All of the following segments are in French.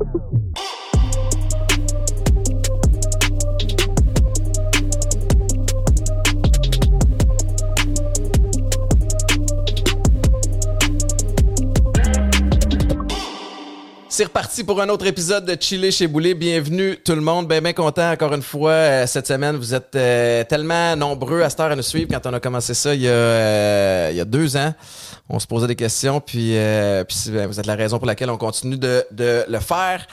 Show. C'est reparti pour un autre épisode de Chiller chez Boulet. Bienvenue tout le monde. Ben, ben content encore une fois euh, cette semaine. Vous êtes euh, tellement nombreux à cette heure à nous suivre. Quand on a commencé ça il y a, euh, il y a deux ans, on se posait des questions. Puis, euh, puis ben, vous êtes la raison pour laquelle on continue de, de le faire.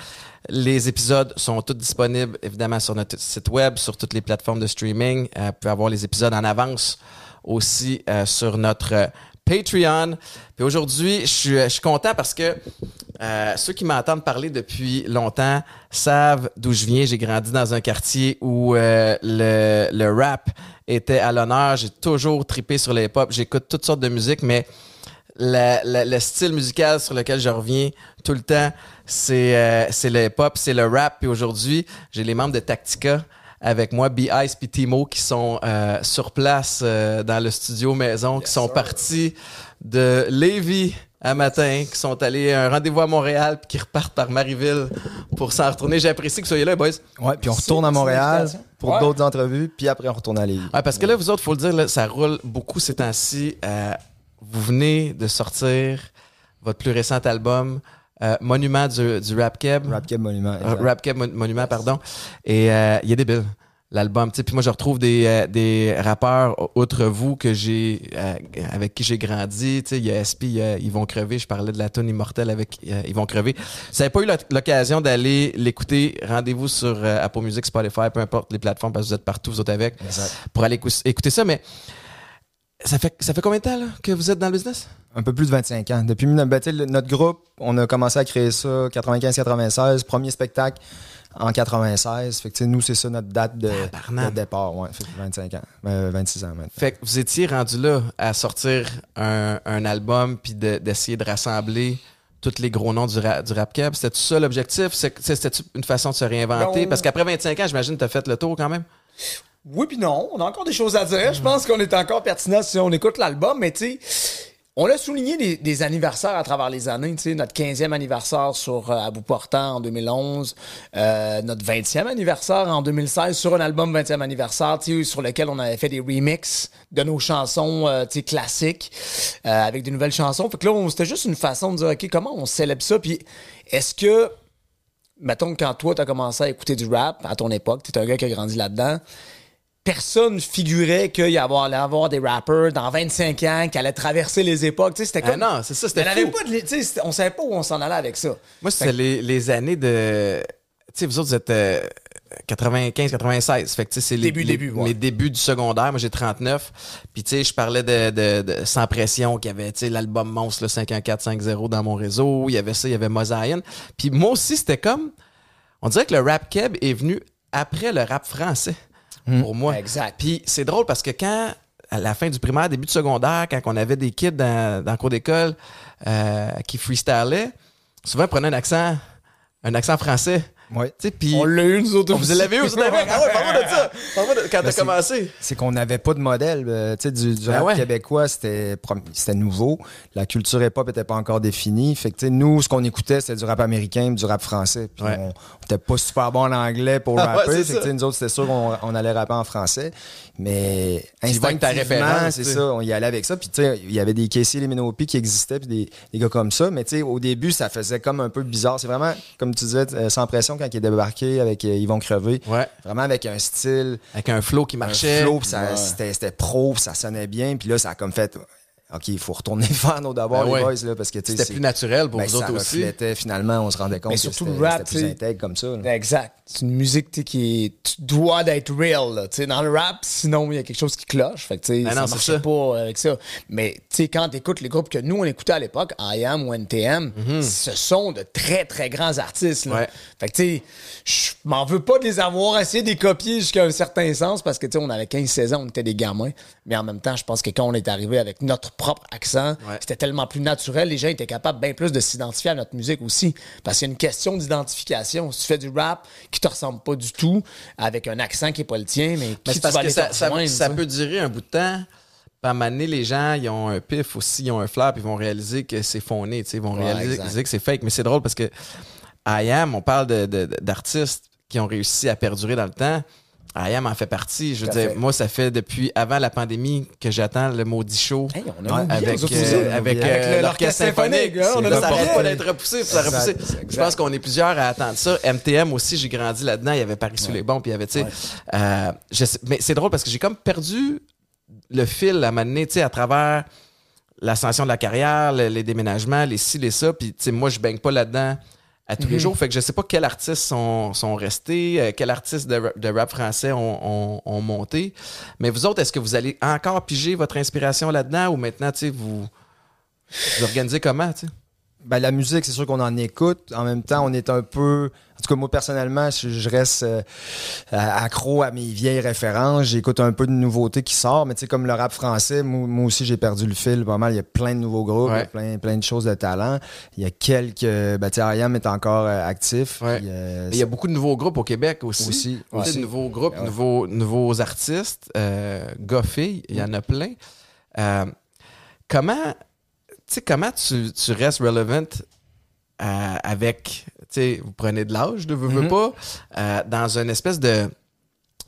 Les épisodes sont tous disponibles évidemment sur notre site web, sur toutes les plateformes de streaming. Vous pouvez avoir les épisodes en avance aussi euh, sur notre Patreon. Puis aujourd'hui, je suis, content parce que euh, ceux qui m'entendent parler depuis longtemps savent d'où je viens. J'ai grandi dans un quartier où euh, le, rap était à l'honneur. J'ai toujours tripé sur les pop. J'écoute toutes sortes de musique, mais le style musical sur lequel je reviens tout le temps, c'est euh, c'est le hip-hop, c'est le rap. Puis aujourd'hui, j'ai les membres de Tactica avec moi, B-Ice puis Timo, qui sont euh, sur place euh, dans le studio maison, qui sont partis de Lévis à matin, qui sont allés à un rendez-vous à Montréal, puis qui repartent par Marieville pour s'en retourner. J'apprécie que vous soyez là, boys. Ouais, puis on retourne à Montréal pour Ouais. d'autres entrevues, puis après on retourne à Lévis. Ouais, parce que là, vous autres, faut le dire, là, ça roule beaucoup ces temps-ci. Euh, vous venez de sortir votre plus récent album, euh, Monument du, du Rap Keb. Rap Keb Monument. Euh, exact. Rap Keb Mon- Monument, pardon. Et euh, il est débile, l'album. Tu sais, Puis moi, je retrouve des, euh, des rappeurs, outre vous, que j'ai euh, avec qui j'ai grandi. Tu sais, Il y a SP, il y a Ils vont crever. Je parlais de la tune immortelle avec euh, Ils vont crever. Si vous n'avez pas eu l'oc- l'occasion d'aller l'écouter, rendez-vous sur euh, Apple Music, Spotify, peu importe les plateformes, parce que vous êtes partout, vous autres avec, Exact. pour aller écou- écouter ça. Mais ça fait, ça fait combien de temps là, que vous êtes dans le business? Un peu plus de 25 ans. Depuis ben, notre groupe, on a commencé à créer ça 95-96, premier spectacle en 96. Fait que nous, c'est ça notre date de, départ. Ouais, fait que 25 ans. Ben, 26 ans maintenant. Fait que vous étiez rendu là à sortir un, un album puis de- d'essayer de, rassembler tous les gros noms du, ra- du rap cap. C'était ça l'objectif? C'était une façon de se réinventer? Non. Parce qu'après 25 ans, j'imagine que tu as fait le tour quand même. Oui puis non, on a encore des choses à dire. Je pense qu'on est encore pertinent si on écoute l'album, mais tu sais, on a souligné des, anniversaires à travers les années. Tu sais, notre 15e anniversaire sur euh, À bout portant en 2011, euh, notre 20e anniversaire en 2016 sur un album 20e anniversaire, tu sais, sur lequel on avait fait des remixes de nos chansons, euh, tu sais, classiques, euh, avec des nouvelles chansons. Fait que là, c'était juste une façon de dire, ok, comment on célèbre ça, puis est-ce que mettons quand toi, tu as commencé à écouter du rap à ton époque, tu es un gars qui a grandi là-dedans, personne figurait qu'il y avoir, allait avoir des rappers dans 25 ans qui allaient traverser les époques. Tu sais, c'était Ah comme. non, c'est ça, c'était fou. pas de tu sais, on savait pas où on s'en allait avec ça. Moi, c'était les, les années de. Tu sais, vous autres, vous êtes euh, 95, 96. Fait que, tu sais, c'est les, Début, les- début, ouais. mes débuts du secondaire. Moi, j'ai 39. Puis, tu sais, je parlais de, de, de Sans Pression, qui avait, tu l'album Monstre, le 51450 dans mon réseau. Il y avait ça, il y avait Mosaïen. Puis, moi aussi, c'était comme. On dirait que le rap keb est venu après le rap français. Pour moi. Exact. Puis, c'est drôle parce que quand. À la fin du primaire, début du secondaire, quand on avait des kids dans, dans le cours d'école euh, qui freestylaient, souvent ils prenaient un accent, un accent français. Ouais. Tu sais, puis On l'a eu, nous autres on vous aussi. l'avez eu, vous avez Ah ouais, parle-moi de ça. Parle-moi de quand t'as c'est- commencé. C'est qu'on n'avait pas de modèle. euh, tu sais, du, du Ben rap ouais. québécois, c'était c'était nouveau. La culture hip-hop était pas encore définie. Fait que, tu sais, nous, ce qu'on écoutait, c'était du rap américain, du rap français. Puis Ouais. on, était pas super bon en anglais pour Ah ouais, rapper. c'est fait que, nous autres, c'était sûr qu'on on allait rapper en français. Mais instinctivement, c'est ça, on y allait avec ça. Puis, tu sais, il y avait des Casey, les Minopi qui existaient, puis des, des gars comme ça. Mais, tu sais, au début, ça faisait comme un peu bizarre. C'est vraiment, comme tu disais, euh, sans pression quand il est débarqué avec euh, Ils vont crever. Ouais. Vraiment avec un style Avec un flow qui marchait. un flow, ça, c'était, c'était pro, puis ça sonnait bien. Puis là, ça a comme fait, OK, il faut retourner faire nos devoirs, Ben les ouais. boys, là, parce que, tu sais, C'était plus naturel pour ben, vous ça autres aussi. finalement, on se rendait compte Mais que surtout rap, c'était plus intègre comme ça. là. Exact. C'est une musique qui est, tu dois d'être real. Là, dans le rap, sinon il y a quelque chose qui cloche. Fait que, Ben ça non, c'est marchait ça. pas avec ça. Mais quand tu écoutes les groupes que nous on écoutait à l'époque, IAM ou NTM, ce sont de très très grands artistes. Là. Mhm. Ouais. Fait que tu sais, je m'en veux pas de les avoir essayé de les copier jusqu'à un certain sens parce que tu sais, on avait 15-16 ans, on était des gamins. Mais en même temps, je pense que quand on est arrivé avec notre propre accent, Ouais. c'était tellement plus naturel. Les gens étaient capables bien plus de s'identifier à notre musique aussi. Parce qu'il y a une question d'identification. Si tu fais du rap qui te ressemble pas du tout, avec un accent qui est pas le tien, mais qui parce que ça, peut durer un bout de temps. Moment donné, les gens, ils ont un pif aussi, ils ont un flair, puis ils vont réaliser que c'est sais, ils vont Ouais, réaliser exact. que c'est fake. Mais c'est drôle parce que I Am, on parle de- de- d'artistes qui ont réussi à perdurer dans le temps. I Am en fait partie. Je veux dire, moi, ça fait depuis avant la pandémie que j'attends le maudit show. Hey, on a Ouais, oublié, Avec, euh, euh, l'orchestre symphonique, on a ça pas d'être repoussé, ça repoussé. Je pense qu'on est plusieurs à attendre ça. MTM aussi, j'ai grandi là-dedans. Il y avait Paris sous les bons, puis il y avait, tu sais, Ouais. euh, sais- mais c'est drôle parce que j'ai comme perdu le fil à tu sais, à travers l'ascension de la carrière, le- les déménagements, les ci, les ça, puis tu sais, moi, je baigne pas là-dedans à tous Mhm. les jours. Fait que je sais pas quels artistes sont, sont restés, euh, quels artistes de, rap- de rap français ont, ont- ont monté. Mais vous autres, est-ce que vous allez encore piger votre inspiration là-dedans ou maintenant, tu sais, vous, vous organisez comment, tu sais? Ben, la musique, c'est sûr qu'on en écoute. En même temps, on est un peu. En tout cas, moi, personnellement, je, je reste euh, accro à mes vieilles références. J'écoute un peu de nouveautés qui sortent. Mais tu sais, comme le rap français, moi, moi aussi, j'ai perdu le fil pas mal. Il y a plein de nouveaux groupes, Ouais. plein, plein de choses de talent. Il y a quelques. Ben, tu est encore euh, actif. Ouais. Puis, euh, Il y a beaucoup de nouveaux groupes au Québec aussi. Aussi, aussi. de nouveaux groupes, nouveaux, nouveaux artistes, euh, filles, il y en a plein. Comment, sais, comment tu, tu restes relevant euh, avec, tu sais, vous prenez de l'âge, de veux, Mhm. pas, euh, dans une espèce de,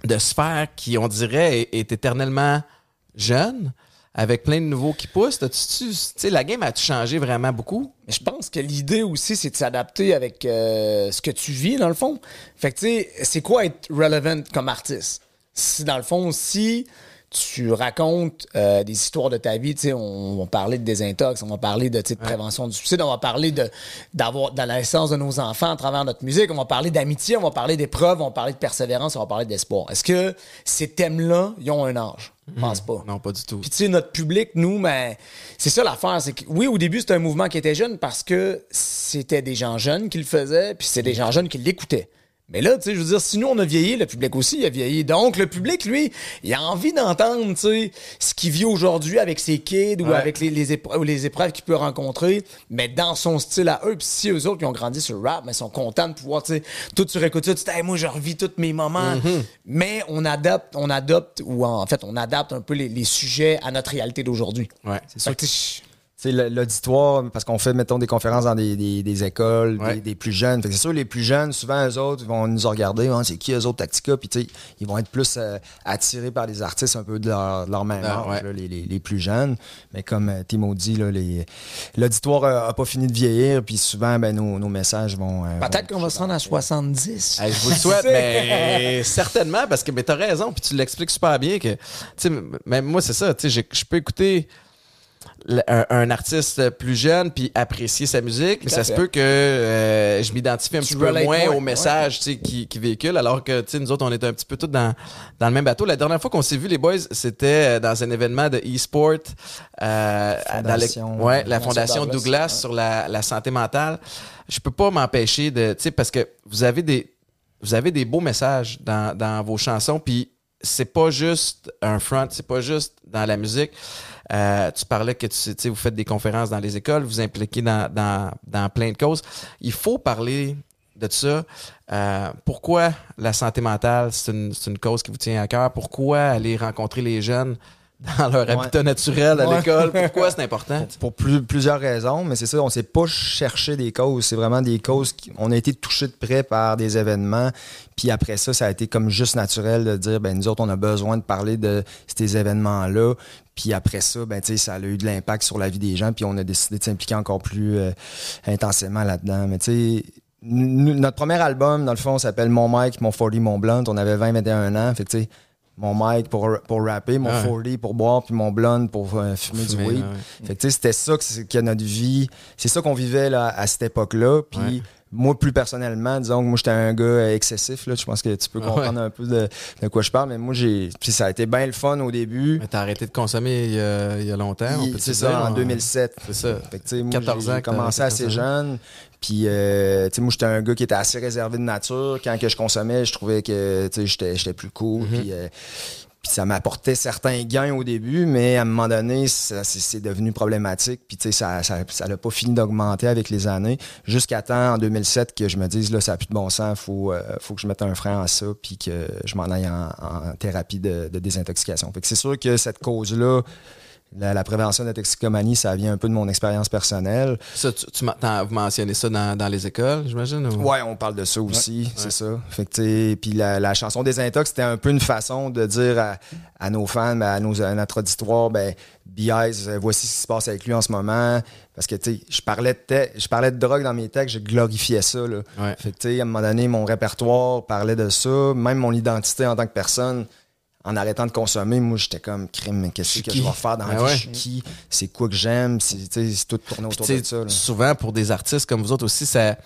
de sphère qui, on dirait, est, est éternellement jeune, avec plein de nouveaux qui poussent. Tu sais, la game a-tu changé vraiment beaucoup? Mais je pense que l'idée aussi, c'est de s'adapter avec euh, ce que tu vis, dans le fond. Fait que, tu sais, c'est quoi être relevant comme artiste? Si, dans le fond, si tu racontes euh, des histoires de ta vie, tu sais, on, va parler de désintox, on va parler de, de prévention du suicide, on va parler de d'avoir dans la naissance de nos enfants à travers notre musique, on va parler d'amitié, on va parler d'épreuves, on va parler de persévérance, on va parler d'espoir. Est-ce que ces thèmes-là, ils ont un âge? Je pense pas. Non, pas du tout. Puis tu sais, notre public, nous, ben, c'est ça l'affaire. C'est que oui, au début, c'était un mouvement qui était jeune parce que c'était des gens jeunes qui le faisaient, puis c'est des gens jeunes qui l'écoutaient. Mais là, tu sais, je veux dire, si nous, on a vieilli, le public aussi il a vieilli. Donc, le public, lui, il a envie d'entendre, tu sais, ce qu'il vit aujourd'hui avec ses kids ou Ouais. avec les, les, épreuves, les épreuves qu'il peut rencontrer, mais dans son style à eux. Puis si eux autres qui ont grandi sur le rap, mais sont contents de pouvoir, tu sais, tout tu réécoutes ça, tu dis, Hey, moi, je revis tous mes moments. Mm-hmm. Mais on adapte, on adopte, ou en fait, on adapte un peu les, les sujets à notre réalité d'aujourd'hui. Ouais. C'est sûr Tu Tu l'auditoire, parce qu'on fait, mettons, des conférences dans des, des- des écoles, Ouais. des, des plus jeunes. Fait que c'est sûr, les plus jeunes, souvent, eux autres, ils vont nous regarder, Hein, c'est qui eux autres, Tactica, puis tu ils vont être plus euh, attirés par des artistes un peu de leur, de leur même Ah, âge, ouais. là, les, les- les plus jeunes. Mais comme euh, Timo dit, là, les- l'auditoire a, a pas fini de vieillir, puis souvent, ben, nos, nos messages vont... euh, Peut-être qu'on va se rendre à 70. Hey, je vous le souhaite, mais certainement, parce que mais t'as raison, puis tu l'expliques super bien que, tu même moi, c'est ça, tu je peux écouter un, un artiste plus jeune puis apprécier sa musique, mais ça se peut que euh, je m'identifie un Tu petit peu moins au message tu sais, qui, qui véhicule, alors que nous autres, on est un petit peu tous dans, dans le même bateau. La dernière fois qu'on s'est vu, les boys, c'était euh, dans un événement de e-sport, euh, dans le- Fondation- ouais, la Fondation Fondation Douglas, Douglas, ouais. sur la, la santé mentale. Je peux pas m'empêcher de, tu sais, parce que vous avez des, vous avez des beaux messages dans, dans vos chansons, puis c'est pas juste un front, c'est pas juste dans la musique. Euh, tu parlais que tu, tu sais, vous faites des conférences dans les écoles, vous impliquez dans, dans, dans plein de causes. Il faut parler de ça. Euh, pourquoi la santé mentale, c'est une, c'est une cause qui vous tient à cœur? Pourquoi aller rencontrer les jeunes? Dans leur Ouais. habitat naturel à Ouais. l'école? Pourquoi c'est important? pour plus- plusieurs raisons, mais c'est ça, on s'est pas cherché des causes. C'est vraiment des causes qui, on a été touchés de près par des événements. Puis après ça, ça a été comme juste naturel de dire, ben nous autres, on a besoin de parler de ces événements-là. Puis après ça, ben tu sais, ça a eu de l'impact sur la vie des gens. Puis on a décidé de s'impliquer encore plus euh, intensément là-dedans. Mais tu sais, notre premier album, dans le fond, s'appelle Mon Mike, Mon 40, Mon Blunt. On avait 20-21 ans. Fait que tu sais, mon mic pour, pour rapper, mon Ah ouais. 40 pour boire, puis mon blonde pour euh, fumer du weed. ouais. Fait que c'était ça que, que notre vie, c'est ça qu'on vivait là, à cette époque-là. Puis Ouais. moi, plus personnellement, disons que moi, j'étais un gars excessif. Là, je pense que tu peux Ah comprendre un peu de, de quoi je parle. Mais moi, j'ai, puis ça a été bien le fun au début. Mais t'as arrêté de consommer il y a, il y a longtemps. C'est dire, ça, en on- 2007. C'est ça. Fait que, moi, 14 j'ai ans t'as commencé assez jeune. Puis, euh, tu sais, moi, j'étais un gars qui était assez réservé de nature. Quand que je consommais, je trouvais que, tu sais, j'étais, plus cool. Mm-hmm. Puis, euh, puis ça m'apportait certains gains au début, mais à un moment donné, c'est, devenu problématique. Puis, tu sais, ça ça, ça n'a pas fini d'augmenter avec les années. Jusqu'à temps, en 2007, que je me dise, là, ça n'a plus de bon sens. Faut, euh, faut que je mette un frein à ça. Puis que je m'en aille en, en thérapie de, de désintoxication. Fait que c'est sûr que cette cause-là, la, la prévention de la toxicomanie, ça vient un peu de mon expérience personnelle. Ça, tu, tu vous mentionnez ça dans, dans les écoles, j'imagine? ou- Ouais, on parle de ça aussi, c'est ça. Fait que, puis la, la chanson des intox, c'était un peu une façon de dire à, à nos fans, à, nos, à notre auditoire, ben, B.I.S., euh, voici ce qui se passe avec lui en ce moment. Parce que, tu sais, je parlais de je parlais de drogue dans mes textes, je glorifiais ça, là. Ouais. Fait que, tu sais, à un moment donné, mon répertoire parlait de ça, même mon identité en tant que personne. En arrêtant de consommer, moi, j'étais comme crime, mais qu'est-ce que je vais faire dans la Ben vie? ouais. Je suis qui? C'est quoi que j'aime? C'est, tu sais, c'est tout tourné autour de ça. là. souvent, pour des artistes comme vous autres aussi, ça.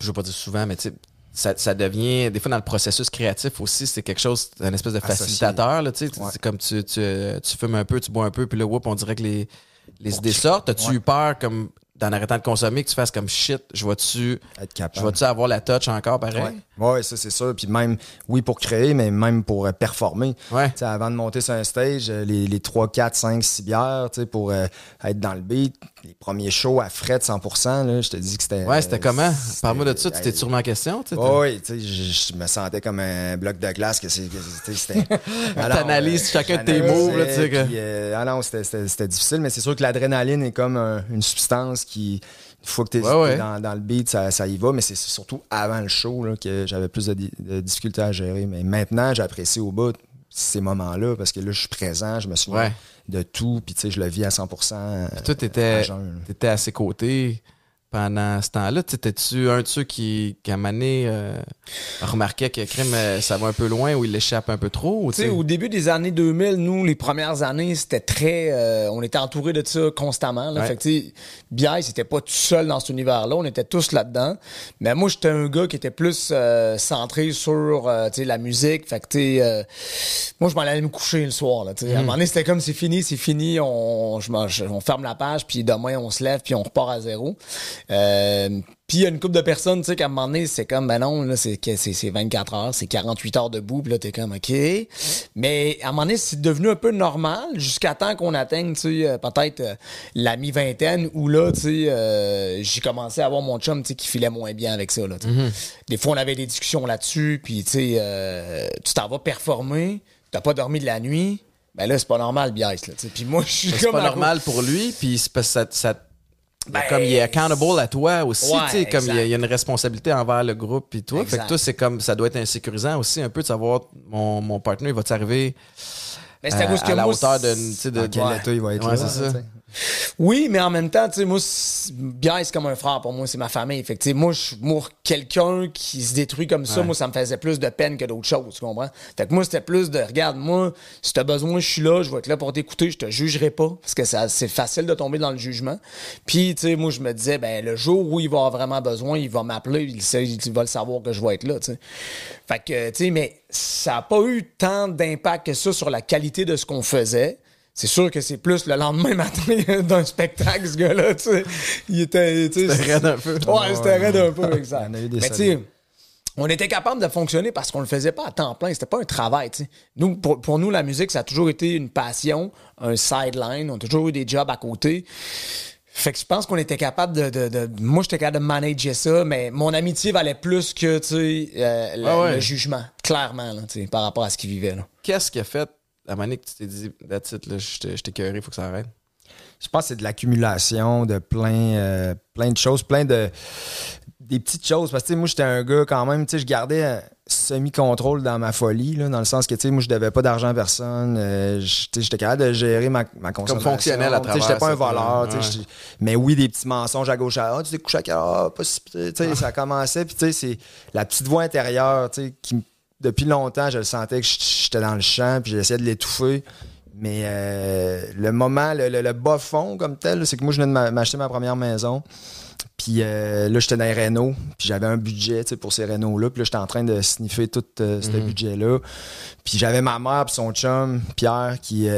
Je veux pas dire souvent, mais tu sais, ça, ça devient. Des fois, dans le processus créatif aussi, c'est quelque chose, un espèce de facilitateur. Là, tu sais. Ouais. C'est comme tu, tu, tu fumes un peu, tu bois un peu, puis là, whoop, on dirait que les, les idées sortent. As-tu eu peur, comme, d'en arrêtant de consommer, que tu fasses comme shit, je vais-tu. Être Je vais-tu avoir la touch encore pareil? Ouais. Ouais, ça c'est sûr. Puis même, oui, pour créer, mais même pour euh, performer. Ouais. Avant de monter sur un stage, euh, les, les 3, 4, 5, 6 bières, pour euh, être dans le beat, les premiers shows à frais de 100%, là, je te dis que c'était. Ouais, c'était comment? Parle-moi de ça, tu t'es sûrement en question. tu sais, Ouais, ouais, tu sais, je, je me sentais comme un bloc de glace que c'était. Alors, T'analyses chacun de tes là, tu sais, que- puis, euh, ah non, c'était- difficile, mais c'est sûr que l'adrénaline est comme un- une substance qui. Une fois que tu es Ouais, ouais. dans, dans le beat, ça, ça y va, mais c'est surtout avant le show là, que j'avais plus de, di- de difficultés à gérer. Mais maintenant, j'apprécie au bout ces moments-là parce que là, je suis présent, je me souviens Ouais. De tout, puis tu sais, je le vis à 100%. euh, Puis toi, t'étais, là. t'étais à ses côtés pendant ce temps-là. T'étais-tu un de ceux qui, qui à donné, euh, remarquait que crime, euh, ça va un peu loin ou il l'échappe un peu trop? ou Tu sais, tu sais? au début des années 2000, nous, les premières années, c'était très. euh, on était entouré de ça constamment. Là. Ouais. Fait que, c'était pas tout seul dans cet univers-là. On était tous là-dedans. Mais moi, j'étais un gars qui était plus euh, centré sur euh, la musique. Fait que, euh, moi, je m'en allais me coucher le soir. Là, sais. À un moment donné, c'était comme c'est fini, c'est fini. On, je- on ferme la page, puis demain, on se lève, puis on repart à zéro. Euh, puis il y a une couple de personnes, tu sais, qu'à un moment donné, c'est comme, ben non, là, c'est, c'est, c'est 24 heures, c'est 48 heures debout, puis là, t'es comme, OK. Mais à un moment donné, c'est devenu un peu normal jusqu'à temps qu'on atteigne, tu sais, euh, peut-être euh, la mi-vingtaine où là, tu sais, euh, j'ai commencé à avoir mon chum, tu sais, qui filait moins bien avec ça, là, tu sais. Des fois, on avait des discussions là-dessus, puis, tu sais, euh, tu t'en vas performer, t'as pas dormi de la nuit, ben là, c'est pas normal, biaise, là, tu sais. Puis moi, je suis c'est comme pas à normal pour lui, puis c'est parce que ça, ça- Ben, comme il est accountable à toi aussi, Ouais, tu sais, comme il y, a, exact. il y a une responsabilité envers le groupe puis toi. Fait que toi, c'est comme ça doit être insécurisant aussi un peu de savoir mon, mon partenaire, il va t'arriver Mais à, c'était à que à la hauteur de, tu sais, de, ouais. état il va être Ouais, là. c'est ça. Oui, mais en même temps, tu sais, moi, Bière, c'est comme un frère pour moi, c'est ma famille. Fait que, moi, je- quelqu'un qui se détruit comme ça, Ouais. moi, ça me faisait plus de peine que d'autres choses, tu comprends? Fait que moi, c'était plus de, regarde, moi, si t'as besoin, je suis là, je vais être là pour t'écouter, je te jugerai pas, parce que c'est facile de tomber dans le jugement. Puis, tu sais, moi, je me disais, ben, le jour où il va avoir vraiment besoin, il va m'appeler, il, sait- il va le savoir que je vais être là, tu sais. Fait que, tu sais, mais ça a pas eu tant d'impact que ça sur la qualité de ce qu'on faisait. C'est sûr que c'est plus le lendemain matin d'un spectacle, ce gars-là, tu sais. Il était, tu sais. C'était raide un peu. Ouais, c'était raide un peu, exact. Il y en a eu des Mais tu on était capable de fonctionner parce qu'on le faisait pas à temps plein. C'était pas un travail, tu sais. Nous, pour, pour nous, la musique, ça a toujours été une passion, un sideline. On a toujours eu des jobs à côté. Fait que je pense qu'on était capable de, de, de- Moi, j'étais capable de manager ça, mais mon amitié valait plus que, tu sais, euh, le, Ah ouais. le jugement, clairement, là, tu sais, par rapport à ce qu'il vivait, là. Qu'est-ce qui a fait à un moment donné que tu t'es dit, that's it, là, je t'ai écœuré, faut que ça arrête? Je pense que c'est de l'accumulation de plein, euh, plein de choses, plein de. des petites choses. Parce que tu sais, moi, j'étais un gars quand même, tu sais, je gardais semi-contrôle dans ma folie, là, dans le sens que, tu sais, moi, je devais pas d'argent à personne. euh, j'étais capable de gérer ma, ma consommation. fonctionnel à sais, J'étais travers pas un ça, voleur. ouais. Mais oui, des petits mensonges à gauche à droite. Tu sais, couché à quelle heure? Pas si- sais, ça commençait. Puis, tu sais, c'est la petite voix intérieure, tu sais, qui, depuis longtemps, je le sentais que j'étais dans le champ, puis j'essayais de l'étouffer. Mais euh, le moment, le, le- le bas fond comme tel, c'est que moi, je venais de m'a- m'acheter ma première maison. Puis euh, là, j'étais dans les Renault. Puis j'avais un budget tu sais, pour ces Renault-là. Puis là, j'étais en train de sniffer tout euh, ce budget-là. Puis j'avais ma mère puis son chum, Pierre, qui,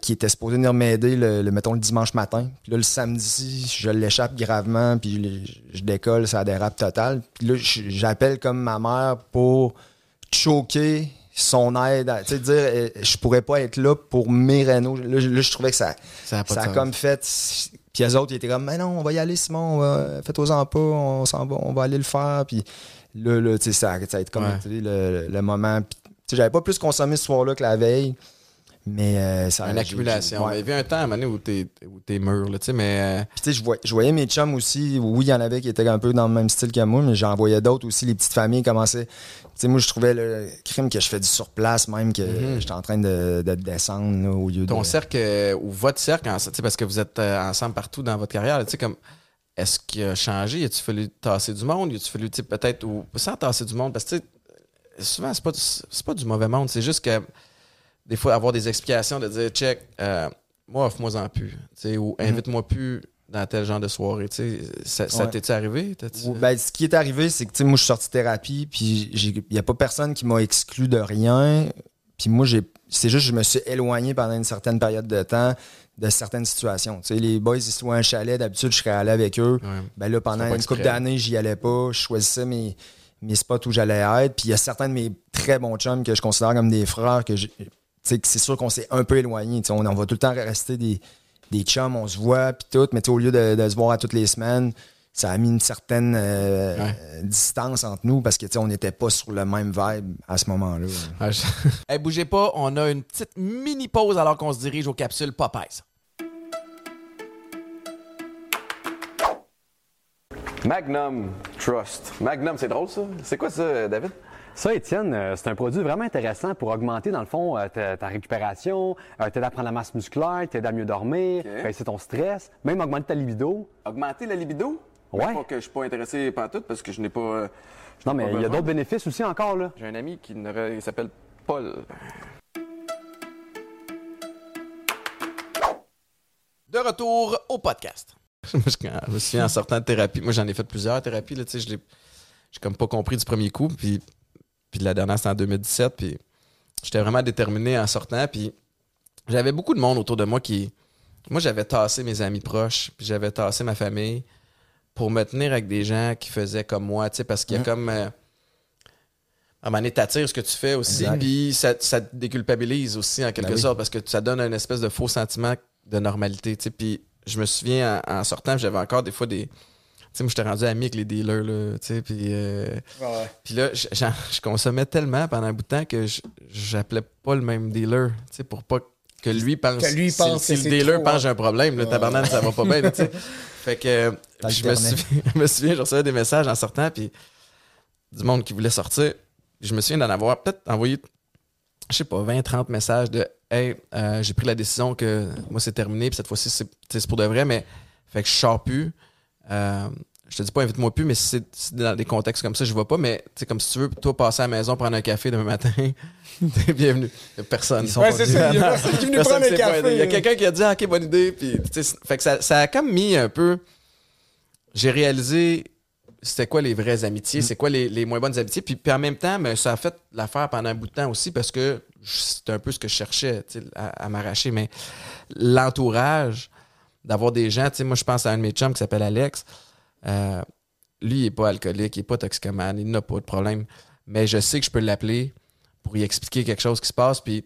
qui était supposé venir m'aider, le, le- mettons, le dimanche matin. Puis là, le samedi, je l'échappe gravement. Puis je, je décolle, ça dérape total. Puis là, j'appelle comme ma mère pour choquer son aide. Tu sais, dire, euh, je pourrais pas être là pour mes Renault. Là, je- là, je trouvais que ça, Ça a ça comme fait. Puis les autres, ils étaient comme, mais non, on va y aller, Simon, on va- faites-en pas, on s'en va, on va aller le faire. Puis là, là tu sais, ça, ça a été comme Ouais. le, le moment. Puis, tu sais, j'avais pas plus consommé ce soir-là que la veille. Mais euh, ça Une accumulation. ouais. Il y avait un temps à un moment donné où t'es, où t'es mûr, là, tu sais, mais. euh, Puis, tu sais, je voyais, je voyais mes chums aussi. Oui, il y en avait qui étaient un peu dans le même style que moi, mais j'en voyais d'autres aussi. Les petites familles commençaient. Tu sais, moi, je trouvais le crime que je fais du surplace, même que j'étais en train de, de descendre là, au lieu de. ton cercle euh, ou votre cercle, en- tu sais, parce que vous êtes ensemble partout dans votre carrière, tu sais, comme. Est-ce qu'il a changé? A-tu fallu tasser du monde? A-tu fallu, peut-être, ou sans tasser du monde? Parce que, souvent, c'est pas, c'est pas du mauvais monde. C'est juste que, des fois, avoir des explications de dire, check, euh, moi, offre-moi-en plus. Tu sais, ou invite-moi plus dans tel genre de soirée. Tu ça, ça Ouais. t'est-tu arrivé? Ou- Ben, ce qui est arrivé, c'est que tu moi, je suis sorti de thérapie, puis il n'y a pas personne qui m'a exclu de rien. Puis moi, j'ai c'est juste que je me suis éloigné pendant une certaine période de temps de certaines situations. Tu sais, les boys, ils louaient un chalet, d'habitude, je serais allé avec eux. Ouais. Ben là, pendant une couple d'années, j'y allais pas. Je choisissais mes, mes spots où j'allais être. Puis il y a certains de mes très bons chums que je considère comme des frères que c'est sûr qu'on s'est un peu éloigné. On, on va tout le temps rester des, des chums, on se voit, puis tout. Mais au lieu de, de se voir à toutes les semaines, ça a mis une certaine euh, Ouais. distance entre nous parce que on n'était pas sur le même vibe à ce moment-là. Ah, je- Hey, bougez pas, on a une petite mini pause alors qu'on se dirige aux capsules Popeyes. Magnum Trust. Magnum, c'est drôle ça? C'est quoi ça, David? Ça, Étienne, euh, c'est un produit vraiment intéressant pour augmenter, dans le fond, euh, ta, ta récupération, euh, t'aider à prendre la masse musculaire, t'aider à mieux dormir, Ok. baisser ton stress, même augmenter ta libido. Augmenter la libido? Ouais. Mais Pas que je suis pas intéressé par tout parce que je n'ai pas. Non, mais il y a d'autres bénéfices aussi encore, là. J'ai un ami qui s'appelle Paul. De retour au podcast. Je, me souviens en sortant de thérapie. Moi, j'en ai fait plusieurs thérapies. Là, tu sais, je l'ai j'ai comme pas compris du premier coup. Puis, puis la dernière, c'était en 2017. Puis j'étais vraiment déterminé en sortant. Puis j'avais beaucoup de monde autour de moi qui. Moi, j'avais tassé mes amis proches. Puis j'avais tassé ma famille pour me tenir avec des gens qui faisaient comme moi. Tu sais, parce qu'il y a comme. euh, à un moment donné, t'attires ce que tu fais aussi, puis ça, ça te déculpabilise aussi en quelque Ben oui. sorte, parce que ça donne une espèce de faux sentiment de normalité, tu sais. Puis je me souviens, en, en sortant, j'avais encore des fois des... Sais, moi, j'étais rendu ami avec les dealers, là, tu sais, puis... euh, puis là, je consommais tellement pendant un bout de temps que je- j'appelais pas le même dealer, tu sais, pour pas que lui pense... Que lui si- pense si, que le dealer trop, pense j'ai un problème, là, tabarnak, ça va pas bien, tu sais. Fait que... je me, souviens, je me souviens, je recevais des messages en sortant, puis du monde qui voulait sortir. Je me souviens d'en avoir peut-être envoyé, je sais pas, 20, 30 messages de Hey, euh, j'ai pris la décision que moi c'est terminé, puis cette fois-ci c'est pour de vrai, mais fait que je sors plus. Euh, je te dis pas invite-moi plus, mais si c'est dans des contextes comme ça, je vois pas, mais tu sais, comme si tu veux, toi passer à la maison, prendre un café demain matin, t'es bienvenu. Y a Personne. Ils sont Ouais, pas c'est venus. ça. Il y a personne qui est venu Personne prendre un café. Il y a quelqu'un qui a dit ah, ok bonne idée puis fait que ça, ça a comme mis un peu j'ai réalisé c'était quoi les vraies amitiés, c'est quoi les, les moins bonnes amitiés puis, puis en même temps mais ça a fait l'affaire pendant un bout de temps aussi parce que c'était un peu ce que je cherchais tu sais, à, à m'arracher mais l'entourage d'avoir des gens tu sais moi je pense à un de mes chums qui s'appelle Alex euh, lui il est pas alcoolique il est pas toxicomane il n'a pas de problème mais je sais que je peux l'appeler pour lui expliquer quelque chose qui se passe puis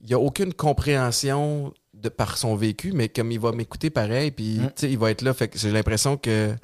il n'y a aucune compréhension de par son vécu, mais comme il va m'écouter pareil, puis sais, il va être là. Fait que j'ai l'impression que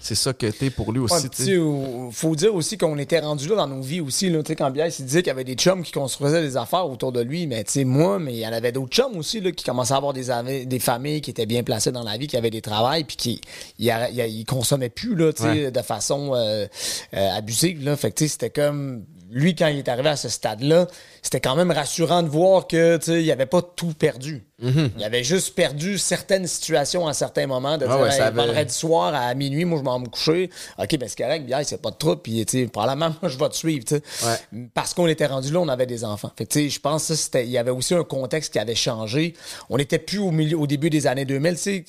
c'est ça que t'es pour lui aussi. Ouais, au- faut dire aussi qu'on était rendu là dans nos vies aussi. Là, Tu sais, quand Bias il disait qu'il y avait des chums qui construisaient des affaires autour de lui, mais tu sais, moi, mais il y en avait d'autres chums aussi là, qui commençaient à avoir des, des familles qui étaient bien placées dans la vie, qui avaient des travails, puis qui ils consommaient plus là, Ouais. de façon euh, euh, abusive. Là. Fait que tu sais, c'était comme lui quand il est arrivé à ce stade-là, c'était quand même rassurant de voir que tu sais, il avait pas tout perdu. Il avait juste perdu certaines situations à certains moments de Mm-hmm. Ah dire ouais, Hey, ça avait- vendredi soir à minuit, moi je m'en me coucher. OK, ben c'est correct, bien, c'est pas de trouble, puis tu sais, probablement moi je vais te suivre. Ouais. Parce qu'on était rendu là, on avait des enfants. Fait que, tu sais, je pense que il y avait aussi un contexte qui avait changé. On n'était plus au milieu au début des années 2000, tu sais,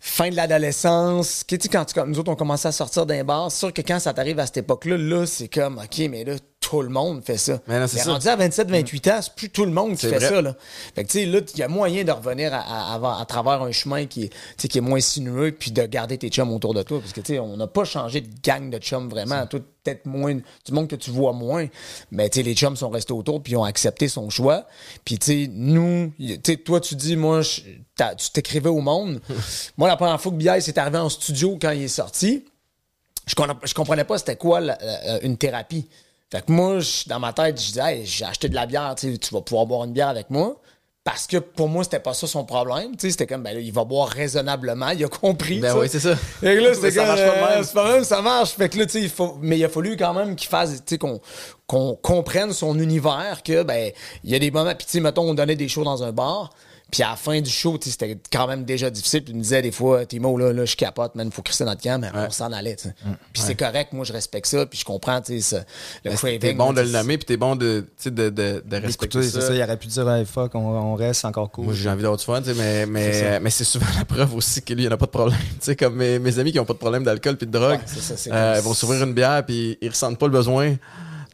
fin de l'adolescence, tu sais quand tu- nous autres on commençait à sortir d'un bar, c'est sûr que quand ça t'arrive à cette époque-là, là, c'est comme OK, mais là tout le monde fait ça. Mais non, c'est ça. rendu à 27, 28 ans, c'est plus tout le monde qui fait vrai. ça. Là. Fait que, tu sais, là, il y a moyen de revenir à, à- à- à travers un chemin qui est, qui est moins sinueux, puis de garder tes chums autour de toi. Parce que, tu sais, on n'a pas changé de gang de chums vraiment. Toi, peut-être moins, du monde que tu vois moins. Mais, tu sais, les chums sont restés autour, puis ils ont accepté son choix. Puis, tu sais, nous, tu sais, toi, tu dis, moi, je- tu t'écrivais au monde. moi, la première fois que Biaille s'est arrivé en studio quand il est sorti, je, je comprenais pas c'était quoi la- la- une thérapie. Fait que moi, je- dans ma tête, je disais, Hey, j'ai acheté de la bière, tu vas pouvoir boire une bière avec moi. parce que pour moi, c'était pas ça son problème. C'était comme, ben là, il va boire raisonnablement, il a compris. Ben oui, c'est ça. Fait que là, c'était Ça comme, marche pas même. c'est pas même, ça marche. Fait que là, il faut, mais il a fallu quand même qu'il fasse, tu sais, qu'on, comprenne son univers, que, ben, il y a des moments, puis tu sais, mettons, on donnait des shows dans un bar, puis à la fin du show, c'était quand même déjà difficile, puis il me disait des fois, Timo, là, là, je capote, man, faut crisser notre camp, mais on s'en allait, sais. Puis c'est correct, moi, je respecte ça, puis je comprends, tu sais, le craving. T'es bon de le nommer, puis t'es bon de, tu sais, de, de, de respecter Écoutez, ça. c'est ça, il aurait pu dire, hey, fuck, on, on reste, encore cool. Moi, j'ai envie d'avoir du fun, mais, mais, mais c'est souvent la preuve aussi que lui, il n'y en a pas de problème. Tu sais, comme mes, mes amis qui n'ont pas de problème d'alcool puis de drogue, Ouais, ça, euh, vont s'ouvrir une bière puis ils ressentent pas le besoin.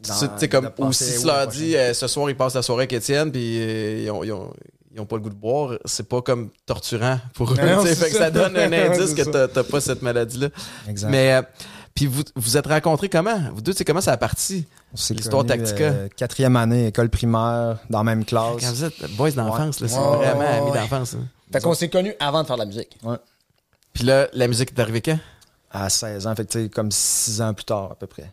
Tu sais, comme, ou si tu leur dis, euh, ce soir, ils passent la soirée avec Étienne puis euh, ils, ont, ils, ont, ils ont pas le goût de boire, c'est pas comme torturant pour eux. Non, tu sais, c'est fait que ça. donne un indice que t'as- t'as pas cette maladie-là. Mais, euh, puis vous vous êtes rencontrés comment? Vous deux, c'est comment ça a parti? L'histoire Tactica? euh, quatrième année, école primaire, dans la même classe. Quand vous êtes boys d'enfance, là, c'est Ouais, vraiment ouais, amis ouais. d'enfance. là. Fait qu'on s'est connus avant de faire de la musique. Ouais. Puis là, la musique est arrivée quand? À 16 ans, fait que tu sais, comme 6 ans plus tard, à peu près.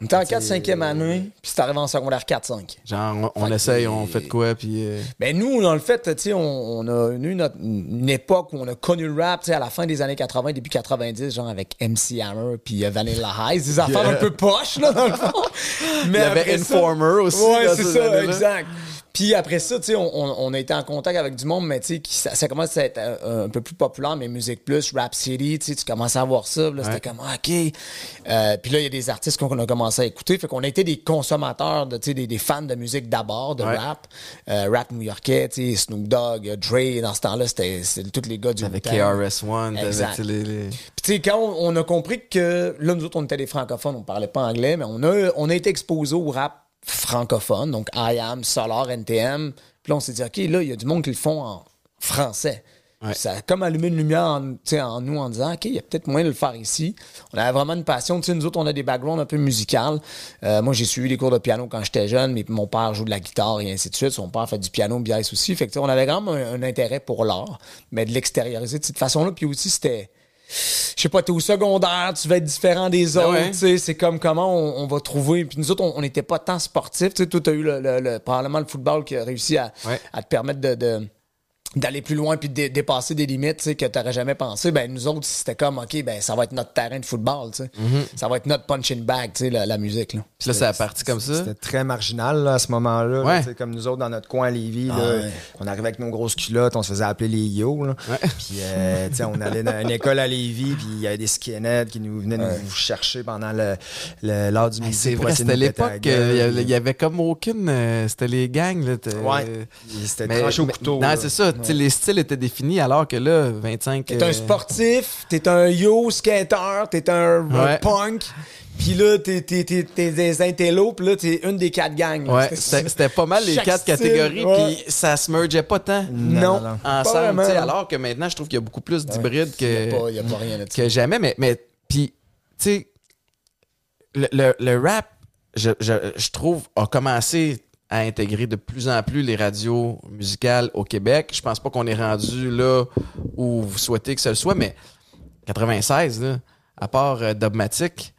On était en 4-5e année, puis c'est arrivé en secondaire 4-5. Genre, on, essaye, on fait de quoi, puis... euh, Ben nous, dans le fait, tu sais, on, on a eu notre, une époque où on a connu le rap, tu sais, à la fin des années 80, début 90, genre avec MC Hammer puis euh, Vanilla Ice, des affaires un peu poches, là, dans le fond. Mais Il y avait ça- Informer aussi, Ouais, c'est ces ça, exact. Puis après ça, tu sais, on, on- on a été en contact avec du monde, mais tu sais, ça, ça commence à être euh, un, peu plus populaire, mais Musique Plus, Rap City, tu sais, tu commences à voir ça, là, c'était comme, ah, OK. Euh, puis là, il y a des artistes qu'on a commencé à écouter, fait qu'on a été des consommateurs, de, tu sais, des, des fans de musique d'abord, de Ouais. rap, euh, rap new-yorkais, tu sais, Snoop Dogg, euh, Dre, dans ce temps-là, c'était c'était tous les gars du Avec. KRS-One, Exact. les- Puis tu sais, quand on, on a compris que là, nous autres, on était des francophones, on parlait pas anglais, mais on a, on a été exposés au rap francophone, donc I Am, Solar, NTM. Puis là, on s'est dit, OK, là, il y a du monde qui le font en français. Ouais. Ça a comme allumé une lumière en, en nous en disant, OK, il y a peut-être moyen de le faire ici. On avait vraiment une passion. Tu sais, nous autres, on a des backgrounds un peu musicales. Euh, moi, j'ai suivi des cours de piano quand j'étais jeune, mais mon père joue de la guitare et ainsi de suite. Son père fait du piano, bias aussi. Fait que, tu sais, on avait vraiment un, un intérêt pour l'art, mais de l'extérioriser de cette façon-là. Puis aussi, c'était je sais pas, t'es au secondaire, tu vas être différent des autres, ouais. tu sais, c'est comme comment on, on va trouver. Puis nous autres, on- n'était pas tant sportifs, tu sais, toi, t'as eu le, le- le- probablement le football qui a réussi à, Ouais. à te permettre de. de- d'aller plus loin puis de dé- dépasser des limites tu que t'aurais jamais pensé ben nous autres c'était comme ok ben ça va être notre terrain de football tu sais ça va être notre punching bag tu sais la, la musique là Puis là, ça a parti comme ça? C'était très marginal là, à ce moment-là. Ouais. tu comme nous autres, dans notre coin à Lévis, là, ouais. on arrivait avec nos grosses culottes, on se faisait appeler les yo. Là. Puis euh, tu sais, on allait dans une école à Lévis, puis il y avait des skinheads qui nous venaient nous chercher pendant le- le- l'heure du midi. De c'était l'époque, euh, il y gueule. avait- comme aucune... euh, C'était les gangs, là. Ouais. C'était tranché au couteau. Non, c'est ça. Les styles étaient définis alors que là, 25... T'es euh, un sportif, t'es un yo skater, t'es un, un Ouais. punk, puis là, t'es, t'es, t'es, t'es des intellos, puis là, t'es une des quatre gangs. Ouais, c'était c'était pas mal les quatre style, catégories, ouais. puis ça se mergeait pas tant Non, ensemble. vraiment, tu sais, alors que maintenant, je trouve qu'il y a beaucoup plus d'hybrides Il y a que, pas, il y a pas rien là-dessus. que jamais. Mais, mais puis, tu sais, le, le, le rap, je, je, je trouve, a commencé à intégrer de plus en plus les radios musicales au Québec. Je pense pas qu'on est rendu là où vous souhaitez que ce soit, mais 96, là, à part euh, Dogmatic,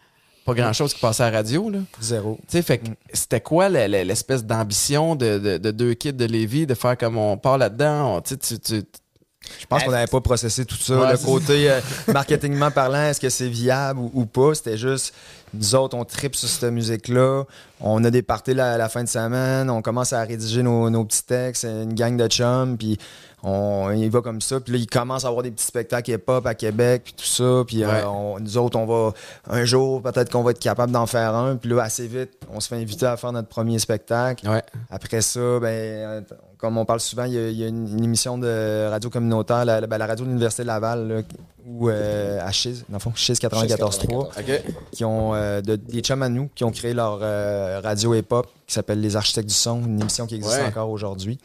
pas grand-chose qui passait à la radio. Là. Zéro. Tu sais, fait que c'était quoi l'espèce d'ambition de, de- de deux kids de Lévis de faire comme on part là-dedans? tu Je pense qu'on n'avait pas processé tout ça. Ouais, le côté euh, marketingment parlant, est-ce que c'est viable ou, ou pas? C'était juste, nous autres, on tripe sur cette musique-là. On a des parties la, la fin de semaine. On commence à rédiger nos, nos petits textes. Une gang de chums. Puis on y va comme ça. Puis là, il commence à avoir des petits spectacles hip-hop à Québec. Puis tout ça. Puis euh, on- nous autres, on va... Un jour, peut-être qu'on va être capable d'en faire un. Puis là, assez vite, on se fait inviter à faire notre premier spectacle. Ouais. Après ça, ben, comme on parle souvent, il y a, il y a une, une émission de radio communautaire, la, la- ben, la radio de l'Université de Laval, là, ou euh, à Chiz, dans le fond, Chiz 94.3, OK. qui ont euh, de- des chums à nous qui ont créé leur euh, radio hip-hop qui s'appelle Les Architectes du Son, une émission qui existe Ouais. encore aujourd'hui.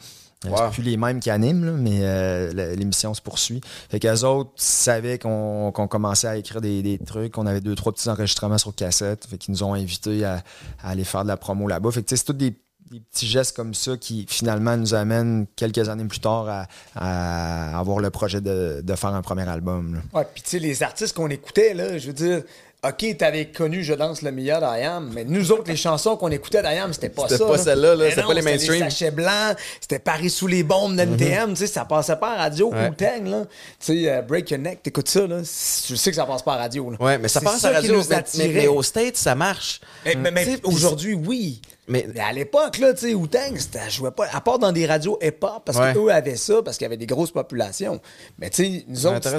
Euh, Wow. C'est plus les mêmes qui animent, là, mais euh, l'émission se poursuit. Fait qu'eux autres savaient qu'on qu'on commençait à écrire des, des trucs, qu'on avait deux, trois petits enregistrements sur cassette. Fait qu'ils nous ont invités à, à aller faire de la promo là-bas. Fait que c'est tous des, des petits gestes comme ça qui finalement nous amènent quelques années plus tard à, à avoir le projet de, de faire un premier album. là. Ouais, puis tu sais, les artistes qu'on écoutait, là, je veux dire, OK, t'avais connu Je danse le meilleur d'Ayam, mais nous autres, les chansons qu'on écoutait d'Ayam, c'était pas ça. C'était pas là. celle-là, là, Mais c'était pas les mainstream. C'était sachets blancs, c'était Paris sous les bombes d'NTM, tu sais, ça passait pas à radio, Ouais. Wu-Tang, là. Tu sais, euh, Break Your Neck, t'écoutes ça, là. Tu sais que ça passe pas à radio, là. Ouais, mais ça passe à la radio. Mais, mais, mais aux States, ça marche. Eh, mais, mais puis aujourd'hui, oui. Mais- à l'époque, là, tu sais, Wu-Tang, c'était- jouait pas, à part dans des radios hip-hop, parce Ouais. qu'eux avaient ça, parce qu'il y avait des grosses populations. Mais tu sais, nous autres,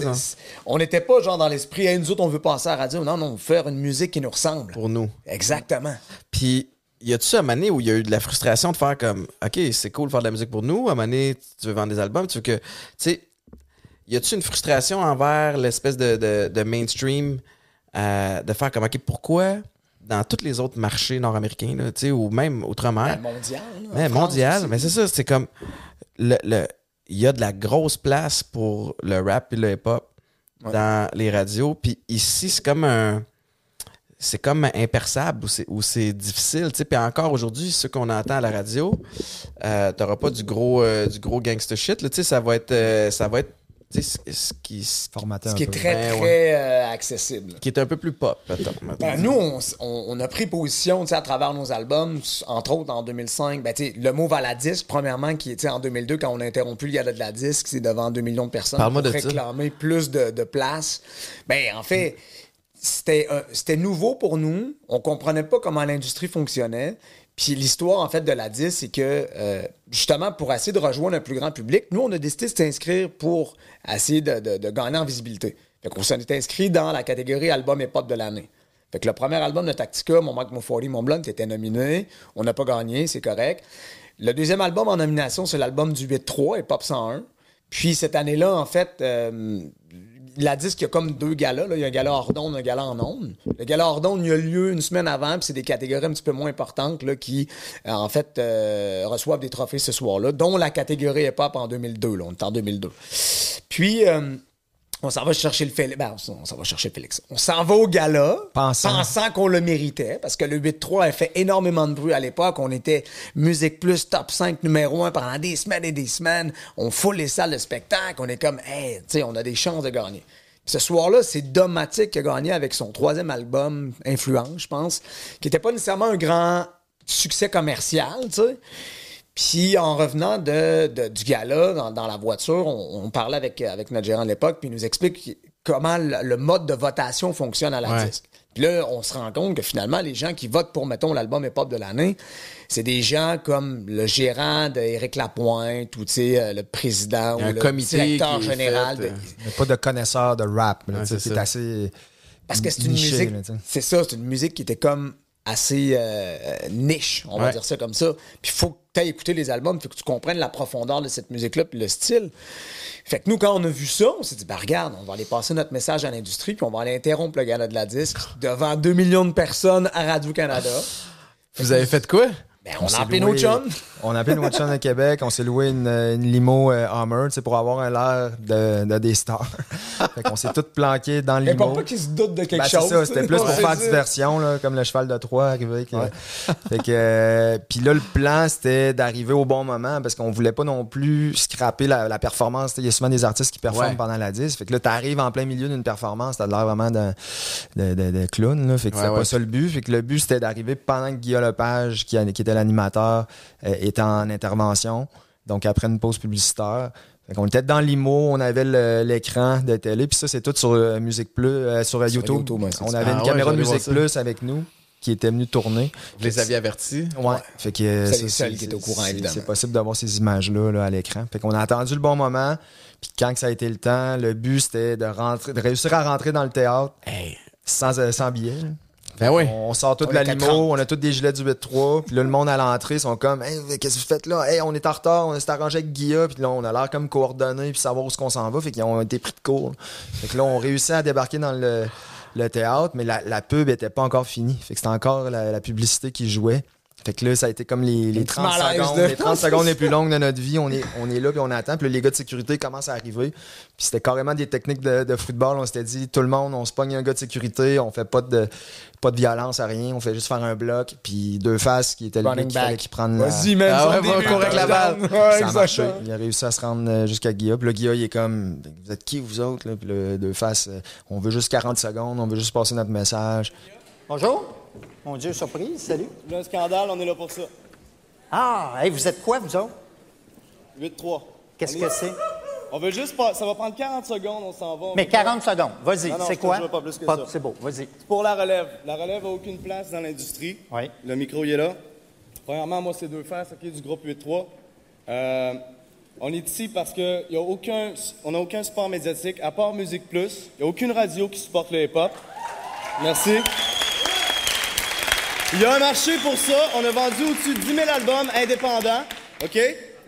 on n'était pas genre dans l'esprit, Hey, nous autres, on veut passer à la radio. Non, non, on veut faire une musique qui nous ressemble. Pour nous. Exactement. Puis, y a-tu un année où il y a eu de la frustration de faire comme, OK, c'est cool de faire de la musique pour nous. À un donné, tu veux vendre des albums, tu veux que. Tu sais, y a-tu une frustration envers l'espèce de, de, de mainstream euh, de faire comme, OK, pourquoi dans tous les autres marchés nord-américains, là, tu sais, ou même outre-mer, La mondiale. là, en Ouais, France mondial, aussi. mais c'est ça, c'est comme le, le- il y a de la grosse place pour le rap et le hip-hop dans les radios, puis ici c'est comme un c'est comme impersable ou c'est difficile, puis encore aujourd'hui ceux qu'on entend à la radio, euh, t'auras pas du gros euh, du gros gangster shit, là, ça va être euh, ça va être tu sais, ce- ce qui ce qui est peu. très, Ouais, très ouais. euh, accessible. qui est un peu plus pop, peut-être. Ben, nous, on, on- a pris position tu sais, à travers nos albums, entre autres en 2005. Ben, tu sais, le mot Valadisque, premièrement, qui est en 2002, quand on a interrompu le gala de la disque, c'est devant 2 millions de personnes pour de ça. réclamer plus de, de place. Ben, en fait, c'était c'était nouveau pour nous. On comprenait pas comment l'industrie fonctionnait. Puis l'histoire, en fait, de la disque, c'est que, euh, justement, pour essayer de rejoindre un plus grand public, nous, on a décidé de s'inscrire pour essayer de, de- gagner en visibilité. Fait qu'on s'en est inscrit dans la catégorie album et pop de l'année. Fait que le premier album de Tactica, Mon Mac, Mon 40, Mon Blonde, était nominé. On n'a pas gagné, c'est correct. Le deuxième album en nomination, c'est l'album du 8-3 et Pop 101. Puis cette année-là, en fait, euh, la disque, il y a comme deux galas. là. Il y a un gala hors d'onde, un gala en onde. Le gala hors d'onde, il a lieu une semaine avant, puis c'est des catégories un petit peu moins importantes là, qui, euh, en fait, euh, reçoivent des trophées ce soir-là, dont la catégorie hip-hop en 2002. Là. On est en 2002. Puis... euh, on s'en va chercher le Félix. Ben, on s'en va chercher Félix. On s'en va au gala, Pensant. qu'on le méritait, parce que le 8-3 a fait énormément de bruit à l'époque. On était Musique Plus top 5 numéro 1 pendant des semaines et des semaines. On fout les salles de spectacle. On est comme, hey, tu sais, on a des chances de gagner. Ce soir-là, c'est Domatic qui a gagné avec son troisième album, Influence, je pense, qui n'était pas nécessairement un grand succès commercial, tu sais. Puis en revenant de, de- du gala dans, dans la voiture, on, on parlait avec, avec notre gérant de l'époque, puis il nous explique comment le, le mode de votation fonctionne à la Ouais. disque. Puis là, on se rend compte que finalement, les gens qui votent pour, mettons, l'album hip-hop de l'année, c'est des gens comme le gérant d'Éric Lapointe ou, tu sais, euh, le président ou le comité directeur général. fait, de- euh, Il n'y a pas de connaisseur de rap. Ouais, c'est assez. Parce que c'est une musique. C'est ça, c'est une musique qui était comme assez euh, niche, on va dire ça comme ça. Puis il faut que tu aies écouté les albums, faut que tu comprennes la profondeur de cette musique-là, puis le style. Fait que nous, quand on a vu ça, on s'est dit, bah regarde, on va aller passer notre message à l'industrie, puis on va aller interrompre le gala de la disque devant 2 millions de personnes à Radio-Canada. Vous avez fait quoi? Ben, on, a appelé loué- nos chums. On a appelé nos chums de Québec. On s'est loué une, une limo euh, Hummer, pour avoir un l'air de, de des stars. fait qu'on s'est tous planqués dans le Mais limo. pour pas qu'ils se doutent de quelque Ben, chose. ça, c'était plus pour faire diversion, là, comme le cheval de Troie arrivé. que- fait que, euh, puis là, le plan, c'était d'arriver au bon moment parce qu'on voulait pas non plus scraper la, la performance. Il y a souvent des artistes qui performent Ouais. pendant la disque. Fait que là, t'arrives en plein milieu d'une performance, t'as l'air vraiment de, de, clown. Là. Fait que Ouais, c'était pas ça le but. Fait que le but, c'était d'arriver pendant que Guillaume Lepage, qui était l'animateur, euh, était en intervention. Donc, après une pause publicitaire. Fait qu'on était dans l'IMO, on avait l'écran de télé, puis ça, c'est tout sur euh, Musique Plus, euh, sur euh, YouTube. YouTube, ouais, on avait Ah une ouais, caméra de Musique. Plus avec nous qui était venue tourner. Vous les aviez avertis? Ouais. Fait que C'est ça, les seuls qui étaient au courant, évidemment. C'est possible d'avoir ces images-là là, à l'écran. Fait qu'on a attendu le bon moment. Puis quand que ça a été le temps, le but c'était de rentrer, de réussir à rentrer dans le théâtre Hey. sans, sans billet. Ben oui. On sort tout de la était limo, 30. on a tous des gilets du 8-3, puis là, le monde à l'entrée sont comme Hey, qu'est-ce que vous faites là? Hey, on est en retard, on s'est arrangé avec Guilla, puis là, on a l'air comme coordonnés, puis savoir où est-ce qu'on s'en va, fait qu'ils ont été pris de court. Fait que là, on réussit à débarquer dans le, le théâtre, mais la, la pub était pas encore finie. Fait que c'était encore la, la publicité qui jouait. Fait que là, ça a été comme les, les petit 30 malaise secondes, de- les 30 secondes les plus longues de notre vie. On est, on est là, puis on attend. Puis là, les gars de sécurité commencent à arriver. Puis c'était carrément des techniques de, de football. On s'était dit, tout le monde, on se pogne un gars de sécurité, on fait pas de, pas de violence à rien, on fait juste faire un bloc. Puis deux faces qui étaient le qui fallait back. qu'il prenne la... Vas-y, man. Ah ouais, va avec la balle. Ouais, ça a marché. exactement. Il a réussi à se rendre euh, jusqu'à Guilla. Puis là, Guilla, il est comme, vous êtes qui, vous autres? Là? Puis le deux faces, euh, on veut juste 40 secondes, on veut juste passer notre message. Bonjour. Mon Dieu, surprise, salut. Le scandale, on est là pour ça. Ah, hey, vous êtes quoi, vous autres? 8-3. Qu'est-ce que est- c'est? On veut juste pas. Ça va prendre 40 secondes, on s'en va. on Mais veut pas- 40 secondes. Vas-y, c'est quoi? pas plus que Pas- ça. C'est beau, vas-y. Pour la relève. La relève n'a aucune place dans l'industrie. Oui. Le micro, il est là. Premièrement, moi, c'est deux faces ok, du groupe 8-3. Euh, on est ici parce qu'on n'a aucun, on a aucun support médiatique, à part Musique Plus. Il n'y a aucune radio qui supporte le hip-hop. Merci. Il y a un marché pour ça. On a vendu au-dessus de 10 000 albums indépendants. OK?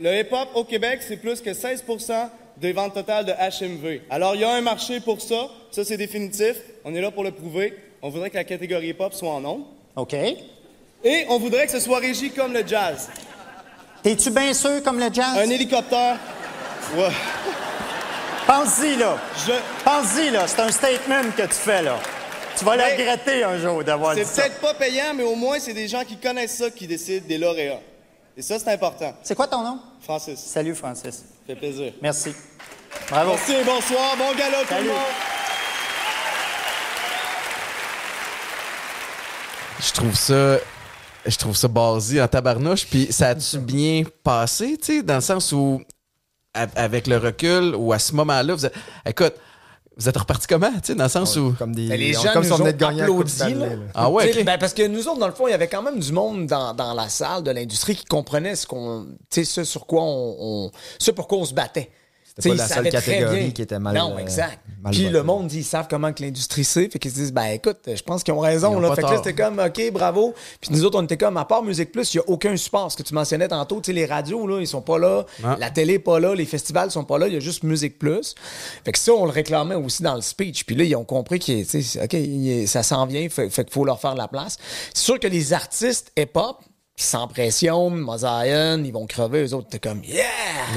Le hip-hop au Québec, c'est plus que 16% des ventes totales de HMV. Alors, il y a un marché pour ça. Ça, c'est définitif. On est là pour le prouver. On voudrait que la catégorie hip-hop soit en nombre. OK. Et on voudrait que ce soit régi comme le jazz. T'es-tu bien sûr comme le jazz? Un hélicoptère. Ouais. Pense-y, là. Je... Pense-y, là. C'est un statement que tu fais, là. Tu vas le regretter un jour d'avoir dit C'est peut-être pas payant, mais au moins, c'est des gens qui connaissent ça qui décident des lauréats. Et ça, c'est important. C'est quoi ton nom? Francis, Salut, Francis. ça fait plaisir. Merci. Bravo. Merci, bonsoir, bon gala tout Salut. le monde. Je trouve ça. Je trouve ça basé en tabarnouche. Puis ça a-tu bien passé, tu sais, dans le sens où, avec le recul, ou à ce moment-là, vous êtes. Écoute, vous êtes reparti comment, tu sais, dans le sens où. Comme des, Mais les on- gens comme si on venait de gagner. Ah ouais, ben, parce que nous autres, dans le fond, il y avait quand même du monde dans, dans la salle de l'industrie qui comprenait ce qu'on, tu sais, ce sur quoi on, on- ce pour quoi on se battait. C'était pas la seule catégorie qui était mal, Non, euh, exact. mal Puis le monde, ils savent comment que l'industrie c'est, fait qu'ils se disent, ben écoute, je pense qu'ils ont raison. Ont là. Fait que là, c'était comme, ok, bravo. Puis nous autres, on était comme, à part Musique Plus, il y a aucun support. Ce que tu mentionnais tantôt, tu sais, les radios là, ils sont pas là, Ah. la télé pas là, les festivals sont pas là, il y a juste Musique Plus. Fait que ça, on le réclamait aussi dans le speech. Puis là, ils ont compris que, ok, ça s'en vient, fait, fait qu'il faut leur faire de la place. C'est sûr que les artistes hip-hop, sans pression, Mosaïen, ils vont crever, eux autres, t'es comme, yeah!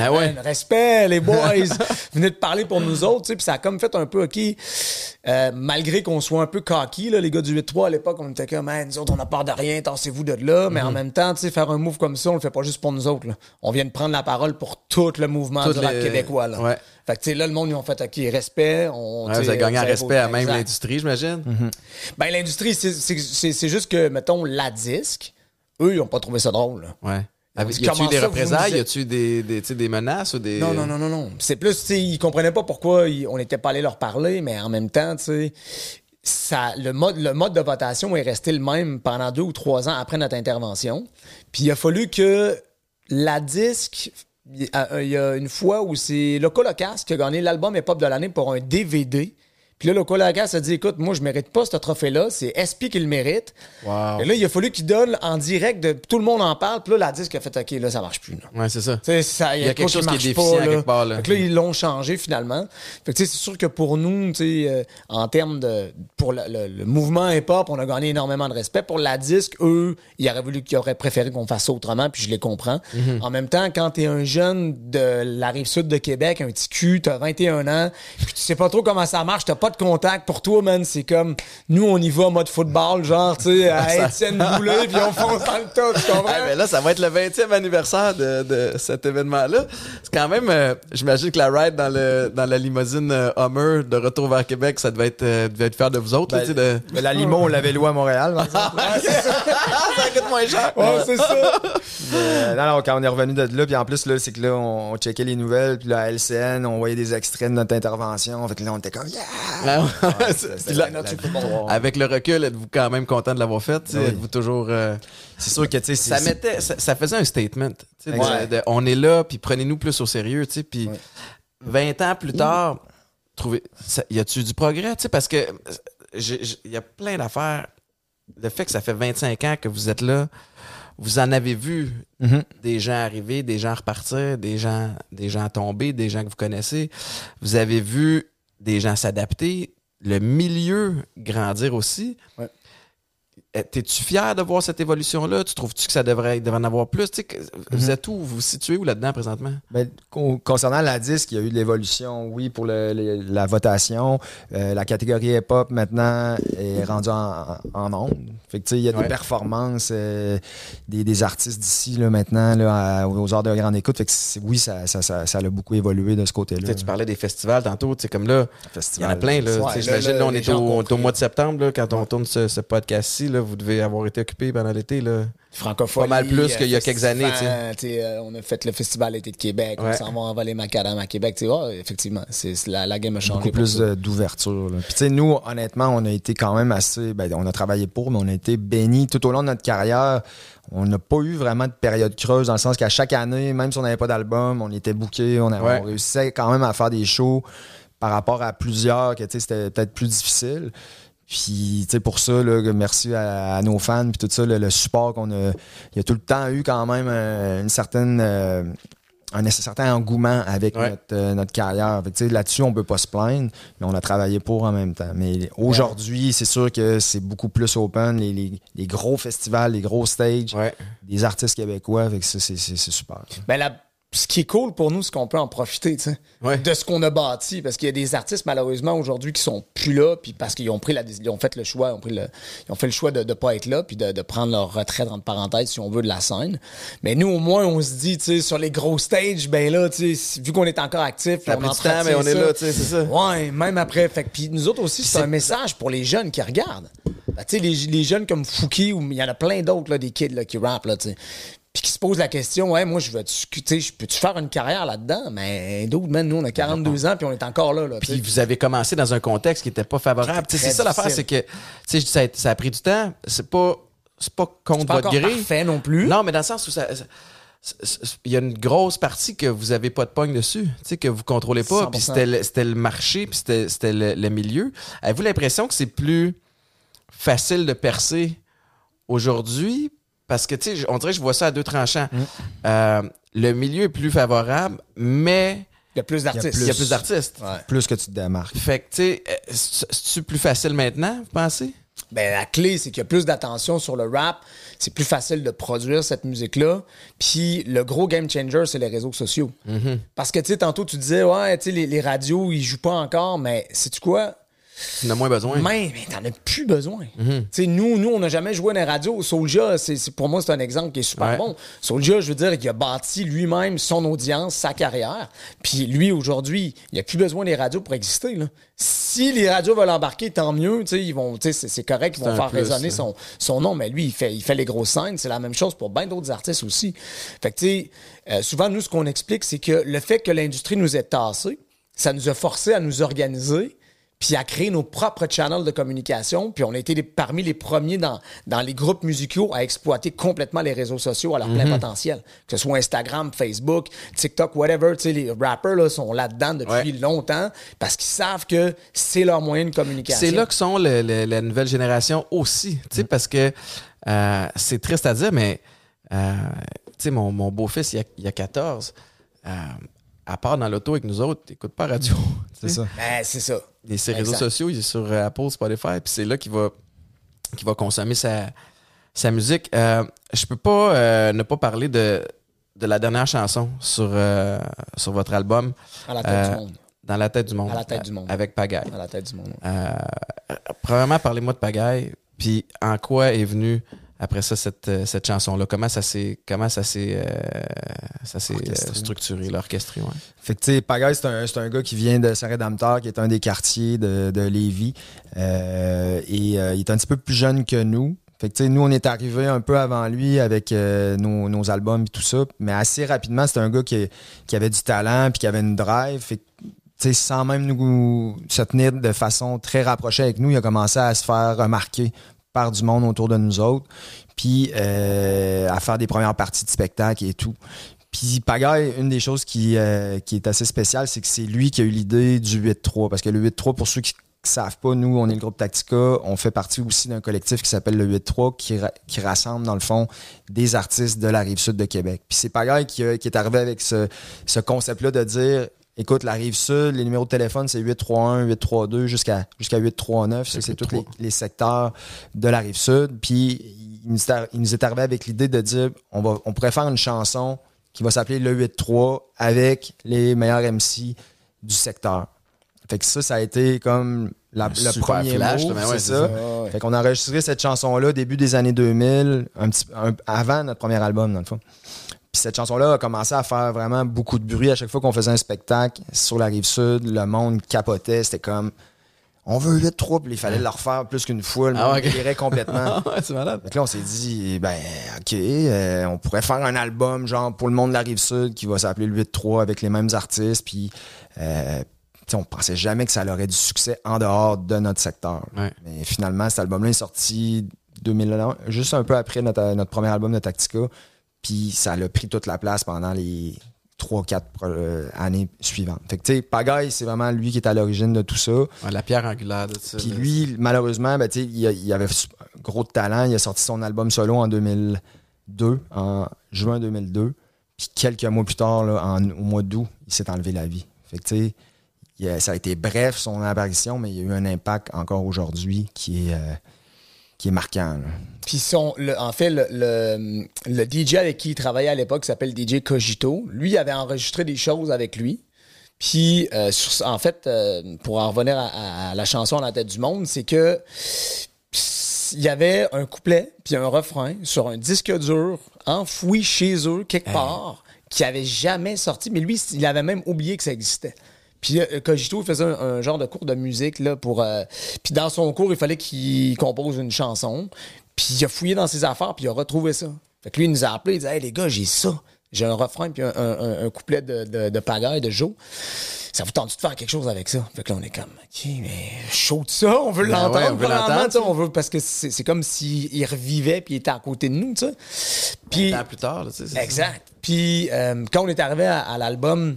Ah ouais. man, respect, les boys! Venez de parler pour nous autres, tu sais, puis ça a comme fait un peu, OK, euh, malgré qu'on soit un peu cocky, là, les gars du 8-3 à l'époque, on était comme, man, nous autres, on a peur de rien, tassez-vous de là, Mhm. mais en même temps, tu sais, faire un move comme ça, on le fait pas juste pour nous autres, là. On vient de prendre la parole pour tout le mouvement Toutes du rap les- québécois, là. Ouais. Fait que, tu sais, là, le monde, ils ont fait, OK, respect, on. Ouais, vous avez gagné avez respect à même l'industrie, j'imagine. Ben, l'industrie, c'est juste que, mettons, la disque, eux, ils ont pas trouvé ça drôle. Ouais. Dit, y a-tu des représailles? Y a-tu des, des, des menaces ou des. Non, non, non, non, non. C'est plus, tu sais, ils comprenaient pas pourquoi ils- on n'était pas allé leur parler, mais en même temps, tu sais, ça, le, mode, le mode de votation est resté le même pendant deux ou trois ans après notre intervention. Puis il a fallu que la disque. Il y a- il y a une fois où c'est Loco Locas qui a gagné l'album hip-hop de l'année pour un DVD. Puis là, Loco Locas a dit écoute, moi, je mérite pas ce trophée-là. C'est SP qui le mérite. Wow. Et là, il a fallu qu'il donne en direct de tout le monde en parle. Puis là, la disque a fait OK, là, ça marche plus. là. Ouais, c'est ça. Ça, Il y a quelque chose qui est marche déficient pas, à quelque part, là. Fait que là, ils l'ont changé finalement. Fait que, tu sais, c'est sûr que pour nous, euh, en termes de. Pour le, le- le mouvement hip-hop, on a gagné énormément de respect. Pour la disque, eux, ils auraient voulu qu'ils auraient préféré qu'on fasse ça autrement, puis je les comprends. Mhm. En même temps, quand t'es un jeune de la rive sud de Québec, un petit cul, t'as 21 ans, puis tu sais pas trop comment ça marche, t'as pas de contact. Pour toi, man, c'est comme nous, on y va en mode football, genre, tu sais, à Étienne Boulay, puis on fonce dans le tas, tu comprends? Ah, ben là, ça va être le 20e anniversaire de, de cet événement-là. C'est quand même, euh, j'imagine que la ride dans, le, dans la limousine euh, Hummer de retour vers Québec, ça devait être, euh, devait être fier de vous autres. là, Ben, tu sais, de... Mais la limo, on l'avait loué à Montréal. exemple. ça coûte moins cher. Ouais, c'est ça. Non, non, quand on est revenu de là, puis en plus, là, c'est que là, on, on checkait les nouvelles, puis là, à LCN, on voyait des extraits de notre intervention. Fait que là, on était comme, yeah! Ah, la- la avec le recul, êtes-vous quand même content de l'avoir fait? Oui. Êtes-vous toujours. euh, C'est sûr que, ça, mettait, ça, ça faisait un statement. de- de- on est là, puis prenez-nous plus au sérieux. Puis 20 ans plus tard, trouvez, ça- y a-tu du progrès? Parce que il y a plein d'affaires. Le fait que ça fait 25 ans que vous êtes là, vous en avez vu Mhm. des gens arriver, des gens repartir, des gens, des gens tomber, des gens que vous connaissez. Vous avez vu des gens s'adapter, le milieu grandir aussi. Eh, T'es-tu fier de voir cette évolution-là? Tu trouves-tu que ça devrait, devrait en avoir plus? Tu sais, que- Vous Mhm. êtes où? Vous vous situez où là-dedans présentement? Ben, con- concernant la disque, il y a eu de l'évolution, oui, pour le- le- la votation. Euh, la catégorie hip-hop, maintenant, est rendue en, en. Fait que, il y a Ouais. des performances euh, des, des artistes d'ici, là, maintenant, là, à- aux heures de grande écoute. Fait que, oui, ça, ça, ça, ça a beaucoup évolué de ce côté-là. tu parlais des festivals tantôt, comme là, il y en a plein, J'imagine, on est au, mois de septembre, là, quand on tourne ce, ce podcast-ci, là, vous devez avoir été occupé pendant l'été, là. Francophonie. Pas mal plus euh, qu'il y a quelques années, euh, on a fait le festival été de Québec, Ouais. on s'en va envoler Macadam à Québec. effectivement, c'est la, la game a changé. beaucoup plus d'ouverture. Puis nous, honnêtement, on a été quand même assez. Ben, on a travaillé pour, mais on a été bénis tout au long de notre carrière. On n'a pas eu vraiment de période creuse dans le sens qu'à chaque année, même si on n'avait pas d'album, on était booké, on, Ouais. on réussissait quand même à faire des shows par rapport à plusieurs que tu sais, c'était peut-être plus difficile. Puis, tu sais, pour ça, là, merci à, à nos fans, puis tout ça, le, le support qu'on a. Il y a tout le temps eu quand même euh, une certaine. euh, un certain engouement avec Ouais. notre, euh, notre carrière. Fait que, tu sais, Là-dessus, on peut pas se plaindre, mais on a travaillé pour en même temps. Mais aujourd'hui, c'est sûr que c'est beaucoup plus open, les, les- les gros festivals, les gros stages, Ouais. des artistes québécois, fait que ça, c'est c'est- c'est super. Ben, la- ce qui est cool pour nous, c'est qu'on peut en profiter, Ouais. de ce qu'on a bâti. Parce qu'il y a des artistes, malheureusement, aujourd'hui, qui sont plus là, puis parce qu'ils ont pris la, ils ont fait le choix, ils ont, pris le, ils ont fait le choix de ne pas être là, puis de, de prendre leur retraite, entre parenthèses, si on veut, de la scène. Mais nous, au moins, on se dit, tu sais, sur les gros stages, ben là, vu qu'on est encore actif, on temps, entretient mais on est ça. là, tu sais, c'est ça. Ouais, même après. Fait que, puis nous autres aussi, c'est un message pour les jeunes qui regardent. Ben, tu sais, les, les jeunes comme Fouki, ou il y en a plein d'autres, là, des kids là, qui rappent, là. Puis qui se posent la question, ouais, moi, je veux, tu sais, je peux-tu faire une carrière là-dedans? Mais d'autres, man, nous, on a 42 ans, puis on est encore là. Puis vous avez commencé dans un contexte qui n'était pas favorable. C'est ça l'affaire, c'est que tu sais, ça a, ça a pris du temps. C'est pas, c'est pas contre pas votre gré. parfait non plus. Non, mais dans le sens où ça. Il y a une grosse partie que vous avez pas de pogne dessus, tu sais, que vous contrôlez pas. 100%. Puis c'était le, marché, puis c'était, c'était le, le milieu. Avez-vous l'impression que c'est plus facile de percer aujourd'hui? Parce que, tu sais, on dirait que je vois ça à deux tranchants. Mm. Euh, le milieu est plus favorable, mais Il y a plus d'artistes. il y a plus d'artistes. Ouais. Plus que tu te démarques. Fait que, tu sais, euh, c'est- c'est-tu plus facile maintenant, vous pensez? Ben, la clé, c'est qu'il y a plus d'attention sur le rap. C'est plus facile de produire cette musique-là. Puis le gros game changer, c'est les réseaux sociaux. Parce que, tu sais, tantôt, tu disais, ouais, tu sais, les, les radios, ils jouent pas encore, mais sais-tu quoi? Tu en as moins besoin. Mais, mais t'en as plus besoin. Sais, nous, nous, on n'a jamais joué dans les radios. Soulja, c'est, pour moi, c'est un exemple qui est super Ouais. bon. Soulja, je veux dire, il a bâti lui-même son audience, sa carrière. Puis lui, aujourd'hui, il n'a plus besoin des radios pour exister. là. Si les radios veulent embarquer, tant mieux. Ils vont, c'est, correct, ils vont faire plus, résonner hein. son, son nom. Mais lui, il fait, il fait les grosses scènes. C'est la même chose pour bien d'autres artistes aussi. Fait que, tu sais, euh, souvent, nous, ce qu'on explique, c'est que le fait que l'industrie nous ait tassés, ça nous a forcé à nous organiser puis à créer nos propres channels de communication. Puis on a été les- parmi les premiers dans, dans les groupes musicaux à exploiter complètement les réseaux sociaux à leur plein potentiel. Que ce soit Instagram, Facebook, TikTok, whatever. Tu sais, les rappers là, sont là-dedans depuis Ouais. longtemps parce qu'ils savent que c'est leur moyen de communication. C'est là que sont le- le- la nouvelle génération aussi. Tu sais, parce que euh, c'est triste à dire, mais euh, tu sais, mon, mon beau-fils, il y a, il a 14. euh, à part dans l'auto avec nous autres, il n'écoute pas la radio. C'est ça. Ben, c'est ça. Et ses réseaux Exact. sociaux, il est sur euh, Apple, Spotify, puis c'est là qu'il va, qu'il va consommer sa, sa musique. Euh, je peux pas euh, ne pas parler de, de la dernière chanson sur, euh, sur votre album. À la tête Euh, du monde. Dans la tête du monde. À la tête du monde. Avec Pagaille. À la tête du monde. Euh, premièrement, parlez-moi de Pagaille, puis en quoi est venue après ça cette, euh, cette chanson-là? Comment ça s'est comment ça s'est euh, ça s'est euh, structuré, là, orchestré, ouais. Fait que, tu sais, Pagaille, c'est un, c'est un gars qui vient de Saint-Rédempteur, qui est un des quartiers de, de Lévis. Euh, et euh, il est un petit peu plus jeune que nous. Fait que, tu sais, nous, on est arrivé un peu avant lui avec euh, nos, nos albums et tout ça. Mais assez rapidement, c'est un gars qui, qui avait du talent puis qui avait une drive. Fait que, tu sais, sans même nous se tenir de façon très rapprochée avec nous, il a commencé à se faire remarquer par du monde autour de nous autres, puis euh, à faire des premières parties de spectacle et tout. Puis Pagaille, une des choses qui, euh, qui est assez spéciale, c'est que c'est lui qui a eu l'idée du 8-3. Parce que le 8-3, pour ceux qui ne savent pas, nous, on est le groupe Tactica. On fait partie aussi d'un collectif qui s'appelle le 8-3 qui, qui rassemble, dans le fond, des artistes de la rive sud de Québec. Puis c'est Pagaille qui, qui est arrivé avec ce, ce concept-là de dire Écoute, la rive sud, les numéros de téléphone, c'est 831, 832 jusqu'à jusqu'à 839. Ça, c'est tous les, les secteurs de la rive sud. Puis, il nous, il nous est arrivé avec l'idée de dire on, va, on pourrait faire une chanson qui va s'appeler Le 8-3 avec les meilleurs MC du secteur. Fait que ça, ça a été comme la- le premier flash, ouais, c'est ça. ça, ouais. Fait qu'on a enregistré cette chanson-là début des années 2000, un petit, un- avant notre premier album, dans le fond. Puis cette chanson-là a commencé à faire vraiment beaucoup de bruit à chaque fois qu'on faisait un spectacle sur la rive sud. Le monde capotait. C'était comme, on veut 8-3, puis il fallait le refaire plus qu'une fois. Le Ah, monde délirait complètement. ouais, c'est malade. Que là, on s'est dit, ben, OK, euh, on pourrait faire un album, genre, pour le monde de la Rive-Sud, qui va s'appeler le 8-3 avec les mêmes artistes, puis, euh, tu sais, on pensait jamais que ça aurait du succès en dehors de notre secteur. Ouais. Mais finalement, cet album-là est sorti 2001, juste un peu après notre, notre premier album de Tactica, puis ça a pris toute la place pendant les 3-4 années suivantes. Fait que, tu sais, Pagaille, c'est vraiment lui qui est à l'origine de tout ça. Ouais, la pierre angulaire de ça. Puis lui, malheureusement, ben, tu sais, il, avait un gros talent. Il a sorti son album solo en 2002, en juin 2002. Puis quelques mois plus tard, là, en- au mois d'août, il s'est enlevé la vie. Fait que, tu sais, ça a été bref son apparition, mais il y a eu un impact encore aujourd'hui qui est, euh, qui est marquant. là. Puis son, le- en fait, le, le, le DJ avec qui il travaillait à l'époque, s'appelle DJ Cogito, lui avait enregistré des choses avec lui. Puis, euh, sur- en fait, euh, pour en revenir à, à la chanson à la tête du monde, c'est que il y avait un couplet puis un refrain sur un disque dur enfoui chez eux quelque part qui avait jamais sorti mais lui il avait même oublié que ça existait puis euh, Cogito il faisait un, un genre de cours de musique là pour euh, puis dans son cours il fallait qu'il compose une chanson puis il a fouillé dans ses affaires puis il a retrouvé ça fait que lui il nous a appelé il disait hey les gars j'ai ça j'ai un refrain puis un, un- un- un couplet de, de, de pagaille de Joe ça vous tente de faire quelque chose avec ça? Fait que là, on est comme, OK, mais chaud de ça, on veut Ben l'entendre. ouais, on veut l'entendre, tu sais, on veut, parce que c'est c'est comme s'il revivait puis il était à côté de nous, tu sais. Puis, an plus tard, là, exact. Puis, euh, quand on est arrivé à, à l'album,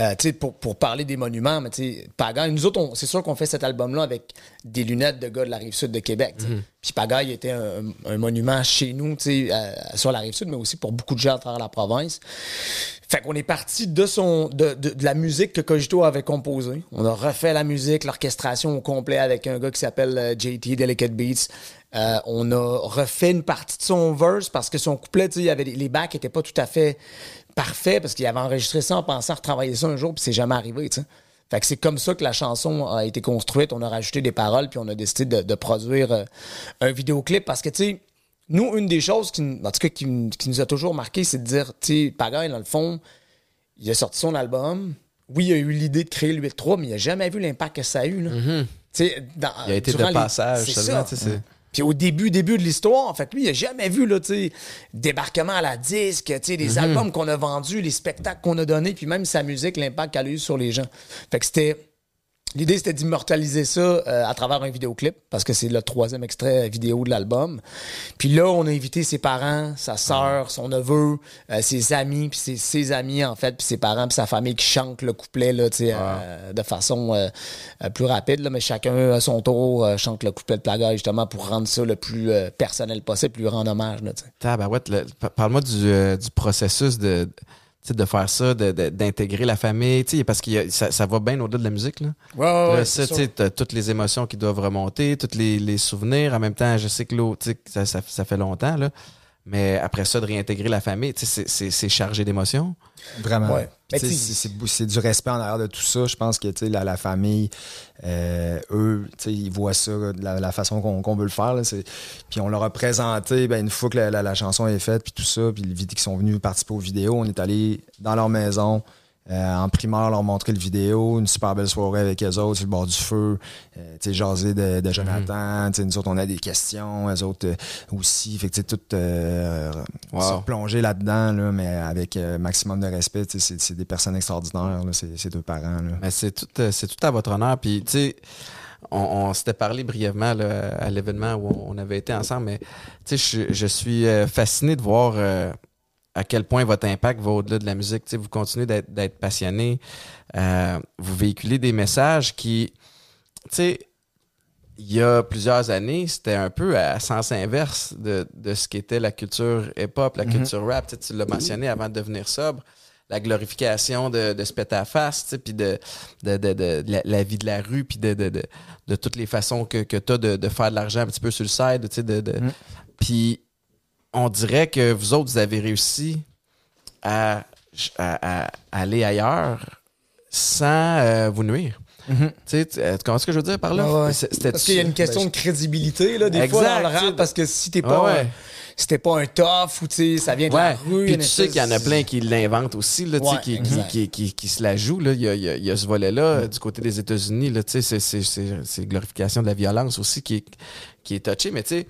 euh, pour, pour parler des monuments, mais Pagaille, nous autres, c'est sûr qu'on fait cet album-là avec des lunettes de gars de la rive sud de Québec. sais. Puis Pagaille était un, un monument chez nous, euh, sur la rive sud, mais aussi pour beaucoup de gens à travers la province. Fait qu'on est parti de son de, de, de la musique que Cogito avait composée. On a refait la musique, l'orchestration au complet avec un gars qui s'appelle euh, JT Delicate Beats. Euh, on a refait une partie de son verse parce que son couplet, il y avait les, les bacs étaient pas tout à fait parfaits parce qu'il avait enregistré ça en pensant retravailler ça un jour puis c'est jamais arrivé, tu sais. Fait que c'est comme ça que la chanson a été construite. On a rajouté des paroles puis on a décidé de, de produire euh, un vidéoclip parce que tu sais nous, une des choses qui, en tout cas, qui, qui nous a toujours marqué, c'est de dire, tu sais, Pagaille, dans le fond, il a sorti son album. Oui, il a eu l'idée de créer le 8-3, mais il n'a jamais vu l'impact que ça a eu. Là. Dans- Mm-hmm. Il a été de les- passage c'est seulement, tu sais, Puis au début, début de l'histoire, en fait, lui, il a jamais vu, là, tu sais, débarquement à la disque, tu sais, les albums qu'on a vendus, les spectacles qu'on a donnés, puis même sa musique, l'impact qu'elle a eu sur les gens. Fait que c'était. L'idée, c'était d'immortaliser ça euh, à travers un vidéoclip, parce que c'est le troisième extrait vidéo de l'album. Puis là, on a invité ses parents, sa sœur, son neveu, euh, ses amis, puis ses, ses amis, en fait, puis ses parents, puis sa famille qui chantent le couplet, là, euh, de façon euh, euh, plus rapide, là, mais chacun à son tour euh, chante le couplet de Plaga, justement, pour rendre ça le plus euh, personnel possible, lui rendre hommage, là. Tabarouette, le- pa- parle-moi du, euh, du processus de, de faire ça, d'intégrer la famille, tu sais, parce que ça, ça va bien au-delà de la musique. Là. Ouais, Là, ça, tu sais, t'as toutes les émotions qui doivent remonter, tous les, les souvenirs. En même temps, je sais que l'autre, tu sais, que ça, ça, ça fait longtemps, là. Mais après ça, de réintégrer la famille, tu sais, c'est- c'est c'est chargé d'émotions. Vraiment. Ouais. C'est du respect en arrière de tout ça. Je pense que la, la famille, euh, eux, ils voient ça de la, la façon qu'on veut le faire. là. Puis on leur a présenté, ben, une fois que la, chanson est faite, puis tout ça, puis les qui sont venus participer aux vidéos, on est allé dans leur maison. Euh, en primaire, leur montrer le vidéo, une super belle soirée avec eux autres sur le bord du feu, euh, tu sais, jaser de, de Jonathan, tu sais, nous autres, on a des questions, eux autres euh, aussi, fait que tu sais, tout euh, Wow. se là-dedans, là, mais avec euh, maximum de respect, tu sais, c'est des personnes extraordinaires, là, ces ces deux parents. Là. Mais c'est tout, c'est tout à votre honneur. Puis, tu sais, on, on s'était parlé brièvement là, à l'événement où on avait été ensemble, mais tu sais, je, je suis fasciné de voir euh, à quel point votre impact va au-delà de la musique. Tu sais, vous continuez d'être, passionné, euh, vous véhiculez des messages qui, tu sais, il y a plusieurs années, c'était un peu à sens inverse de, de ce qu'était la culture hip-hop, la culture rap. Tu, sais, tu l'as mentionné avant de devenir sobre. la glorification de, de se péter à la face, tu sais, puis de, de, de, de la, la vie de la rue, puis de, de, de, de toutes les façons que, que tu as de, de faire de l'argent un petit peu sur le side, tu sais, de, de- Puis on dirait que vous autres, vous avez réussi à, à- à aller ailleurs sans euh, vous nuire. Tu euh, tu comprends ce que je veux dire par là? Ouais. Parce qu'il y a une question de crédibilité, là, des fois, dans le rap, parce que si t'es pas, Ouais, si pas un tough ou, tu sais, ça vient de Ouais. la rue. Puis tu sais qu'il y en a plein qui l'inventent aussi, là, qui, qui, qui, qui- se la jouent. Là. Il, y a, il y a- ce volet-là euh, du côté des États-Unis. là, tu sais, C'est glorification de la violence aussi qui est, qui est touché. Mais tu sais,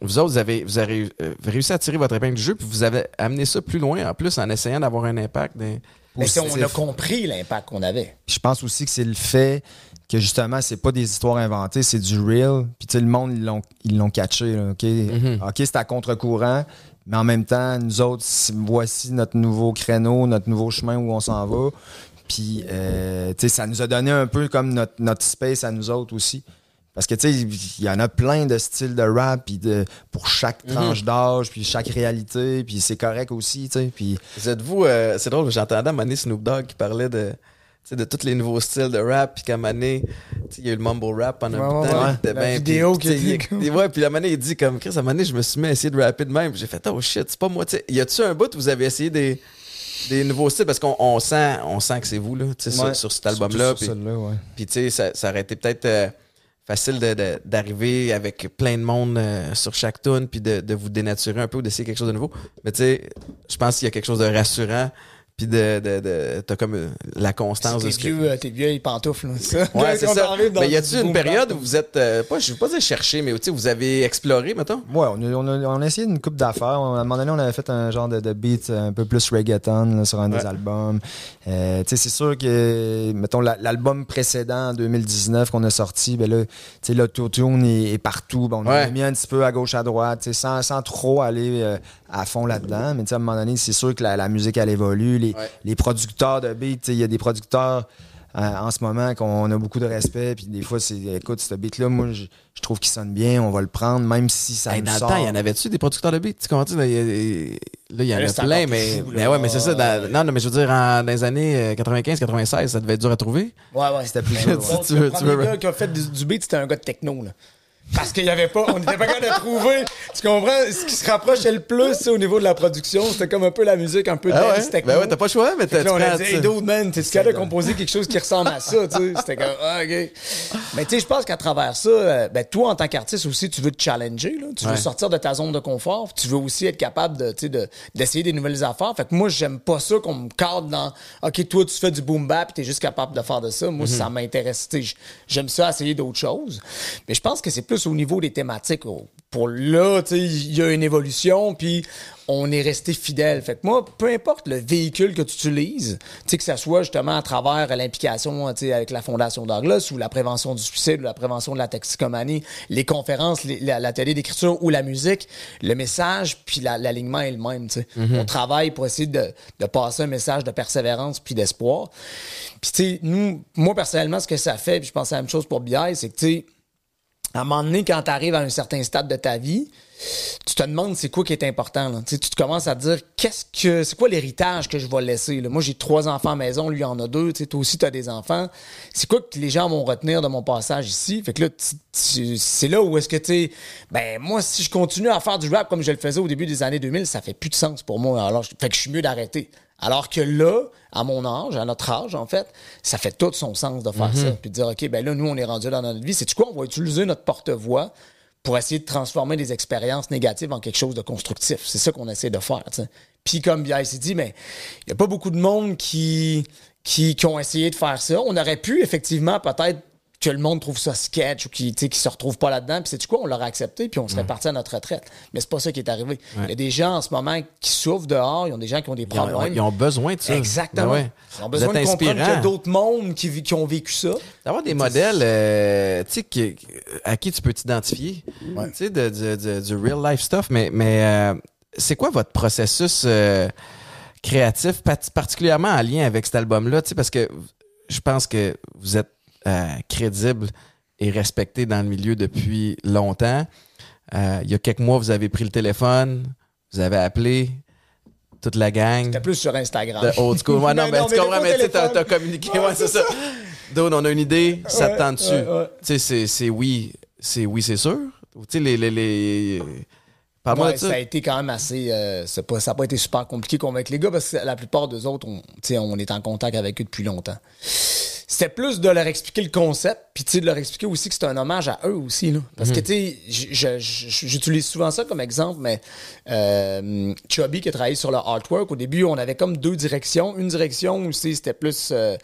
vous autres, vous avez, vous avez euh, réussi à tirer votre épingle du jeu, puis vous avez amené ça plus loin en plus en essayant d'avoir un impact. des- Mais sais, on a compris l'impact qu'on avait. Puis je pense aussi que c'est le fait que justement, c'est pas des histoires inventées, c'est du real. Puis tu sais, le monde, ils l'ont, ils l'ont catché. là, OK, OK, c'est à contre-courant, mais en même temps, nous autres, voici notre nouveau créneau, notre nouveau chemin où on s'en va. Puis, euh, tu sais, ça nous a donné un peu comme notre, notre space à nous autres aussi. Parce que, tu sais, il y en a plein de styles de rap, puis de, pour chaque tranche d'âge, puis chaque réalité, puis c'est correct aussi, tu sais. Puis, Vous êtes-vous, euh, c'est drôle, j'entendais donné Snoop Dogg qui parlait de, de tous les nouveaux styles de rap, puis qu'à sais, il y a eu le mumble rap pendant un Ouais, bout de ouais, temps, ouais. il était La vidéo puis, qui dit ouais, puis moment donné, il dit comme, Chris, à donné, je me suis mis à essayer de rapper de même, j'ai fait, oh shit, c'est pas moi, tu sais, y a-tu un bout où vous avez essayé des, des nouveaux styles, parce qu'on on sent, on sent que c'est vous, là, tu sais, sur- Ouais, sur, cet album-là, surtout puis ouais. puis tu sais, ça, ça aurait été peut-être euh, facile d'arriver avec plein de monde euh, sur chaque tune puis de, de vous dénaturer un peu ou d'essayer quelque chose de nouveau. Mais tu sais, je pense qu'il y a quelque chose de rassurant puis de, de, de t'as comme euh, la constance de Tes ce que... vieux, euh, tes vieilles pantoufles, ça. Ouais, c'est ça. Mais y a-tu une période où vous êtes euh, pas je veux pas dire chercher mais tu sais vous avez exploré mettons? Ouais, on a, on a- on a essayé une coupe d'affaires. À un moment donné, on avait fait un genre de, de beat un peu plus reggaeton là, sur un des albums. Euh, tu sais, c'est sûr que, mettons, la- l'album précédent, en 2019, qu'on a sorti, ben là, tu sais, l'autotune est, est partout. Ben, on a Ouais. mis un petit peu à gauche, à droite, tu sais, sans, sans trop aller euh, à fond là-dedans. Mais tu sais, à un moment donné, c'est sûr que la, la musique, elle évolue. Les, Ouais. les producteurs de beat, tu sais, il y a des producteurs euh, en ce moment qu'on a beaucoup de respect. Puis des fois, c'est, écoute, ce beat-là, moi, je, je trouve qu'il sonne bien. On va le prendre, même si ça Hey, dans sort. le temps, il y en avait-tu des producteurs de beats? Tu comprends? Là, il y a- là, il y en a plein, mais, fou, mais ouais, mais c'est ça. dans- non, non, mais je veux dire, en, dans les années 95-96, ça devait être dur à trouver. Ouais, ouais. C'était plus dur. Tu veux- le tu gars qui a fait du, du beat, c'était un gars de techno, là. Parce qu'il y avait pas, on n'était pas capable de trouver. Tu comprends? Ce qui se rapprochait le plus c'est au niveau de la production, c'était comme un peu la musique, un peu Ah dance ouais? Ben ouais, t'as pas le choix, mais t'as on a dit, hey, dude, man, t'es capable de composer quelque chose qui ressemble à ça, tu sais? C'était comme, ah, OK. Mais tu sais, je pense qu'à travers ça, euh, ben, toi, en tant qu'artiste aussi, tu veux te challenger, là. Tu veux Ouais. sortir de ta zone de confort. Tu veux aussi être capable de, tu sais, de, d'essayer des nouvelles affaires. Fait que moi, j'aime pas ça qu'on me cadre dans, OK, toi, tu fais du boom bap t'es juste capable de faire de ça. Moi, ça m'intéresse, tu sais. J'aime ça essayer d'autres choses. Mais je pense que c'est plus au niveau des thématiques. Pour là, il y a une évolution, puis on est resté fidèle. Fait que moi, peu importe le véhicule que tu utilises, que ça soit justement à travers l'implication, avec la Fondation Douglas ou la prévention du suicide ou la prévention de la toxicomanie, les conférences, les- la- d'écriture ou la musique, le message puis la- l'alignement est le même, sais. On travaille pour essayer de, de passer un message de persévérance puis d'espoir. Puis, tu sais, nous, moi, personnellement, ce que ça fait, puis je pense à la même chose pour BI, c'est que, tu sais, à un moment donné, quand tu arrives à un certain stade de ta vie, tu te demandes c'est quoi qui est important. Là. Tu te commences à dire qu'est-ce que c'est quoi l'héritage que je vais laisser. Là? Moi, j'ai trois enfants à maison, lui en a deux. Tu toi aussi, tu des enfants. C'est quoi que les gens vont retenir de mon passage ici? Fait que là, c'est là où est-ce que tu ben moi, si je continue à faire du rap comme je le faisais au début des années 2000, ça fait plus de sens pour moi. Alors, fait que je suis mieux d'arrêter. Alors que là, à mon âge, à notre âge, en fait, ça fait tout son sens de faire ça. Puis de dire, OK, ben là, nous, on est rendu dans notre vie. C'est quoi? On va utiliser notre porte-voix pour essayer de transformer des expériences négatives en quelque chose de constructif. C'est ça qu'on essaie de faire. tu sais. Puis comme Biaï s'est dit, mais il n'y a pas beaucoup de monde qui, qui, qui ont essayé de faire ça. On aurait pu, effectivement, peut-être que le monde trouve ça sketch ou qui ne se retrouve pas là-dedans. Puis c'est quoi, on l'aurait accepté, puis on serait parti à notre retraite. Mais c'est pas ça qui est arrivé. Il y a des gens en ce moment qui souffrent dehors, ils ont des gens qui ont des Ils ont, problèmes. ils ont besoin de ça. Exactement. Ouais. Ils ont besoin de comprendre qu'il y a d'autres mondes qui, ont vécu ça. D'avoir des modèles euh, tu sais, qui- à qui tu peux t'identifier. Tu sais, de, de- de- du real life stuff. Mais, mais euh, c'est quoi votre processus euh, créatif, particulièrement en lien avec cet album-là? Tu sais, Parce que je pense que vous êtes euh, crédible et respecté dans le milieu depuis longtemps. Euh, il y a quelques mois, vous avez pris le téléphone, vous avez appelé. toute la gang. C'était plus sur Instagram. De old school. Ouais, non, Mais mais non, tu mais comprends, mais tu t'as communiqué. Ouais, Ouais, c'est ça. Dude, on a une idée, ça te tend dessus. Tu sais, c'est- oui, c'est oui, c'est sûr. Tu sais, les. les, les... Ouais, ça. ça a été quand même assez. euh, pas, ça n'a pas été super compliqué avec les gars parce que la plupart des autres, on, tu sais, on est en contact avec eux depuis longtemps. C'était plus de leur expliquer le concept, puis tu sais, de leur expliquer aussi que c'est un hommage à eux aussi. Là. Parce que tu sais, j'utilise souvent ça comme exemple, mais euh, Chubby qui a travaillé sur le artwork, au début, on avait comme deux directions. Une direction où c'était plus euh,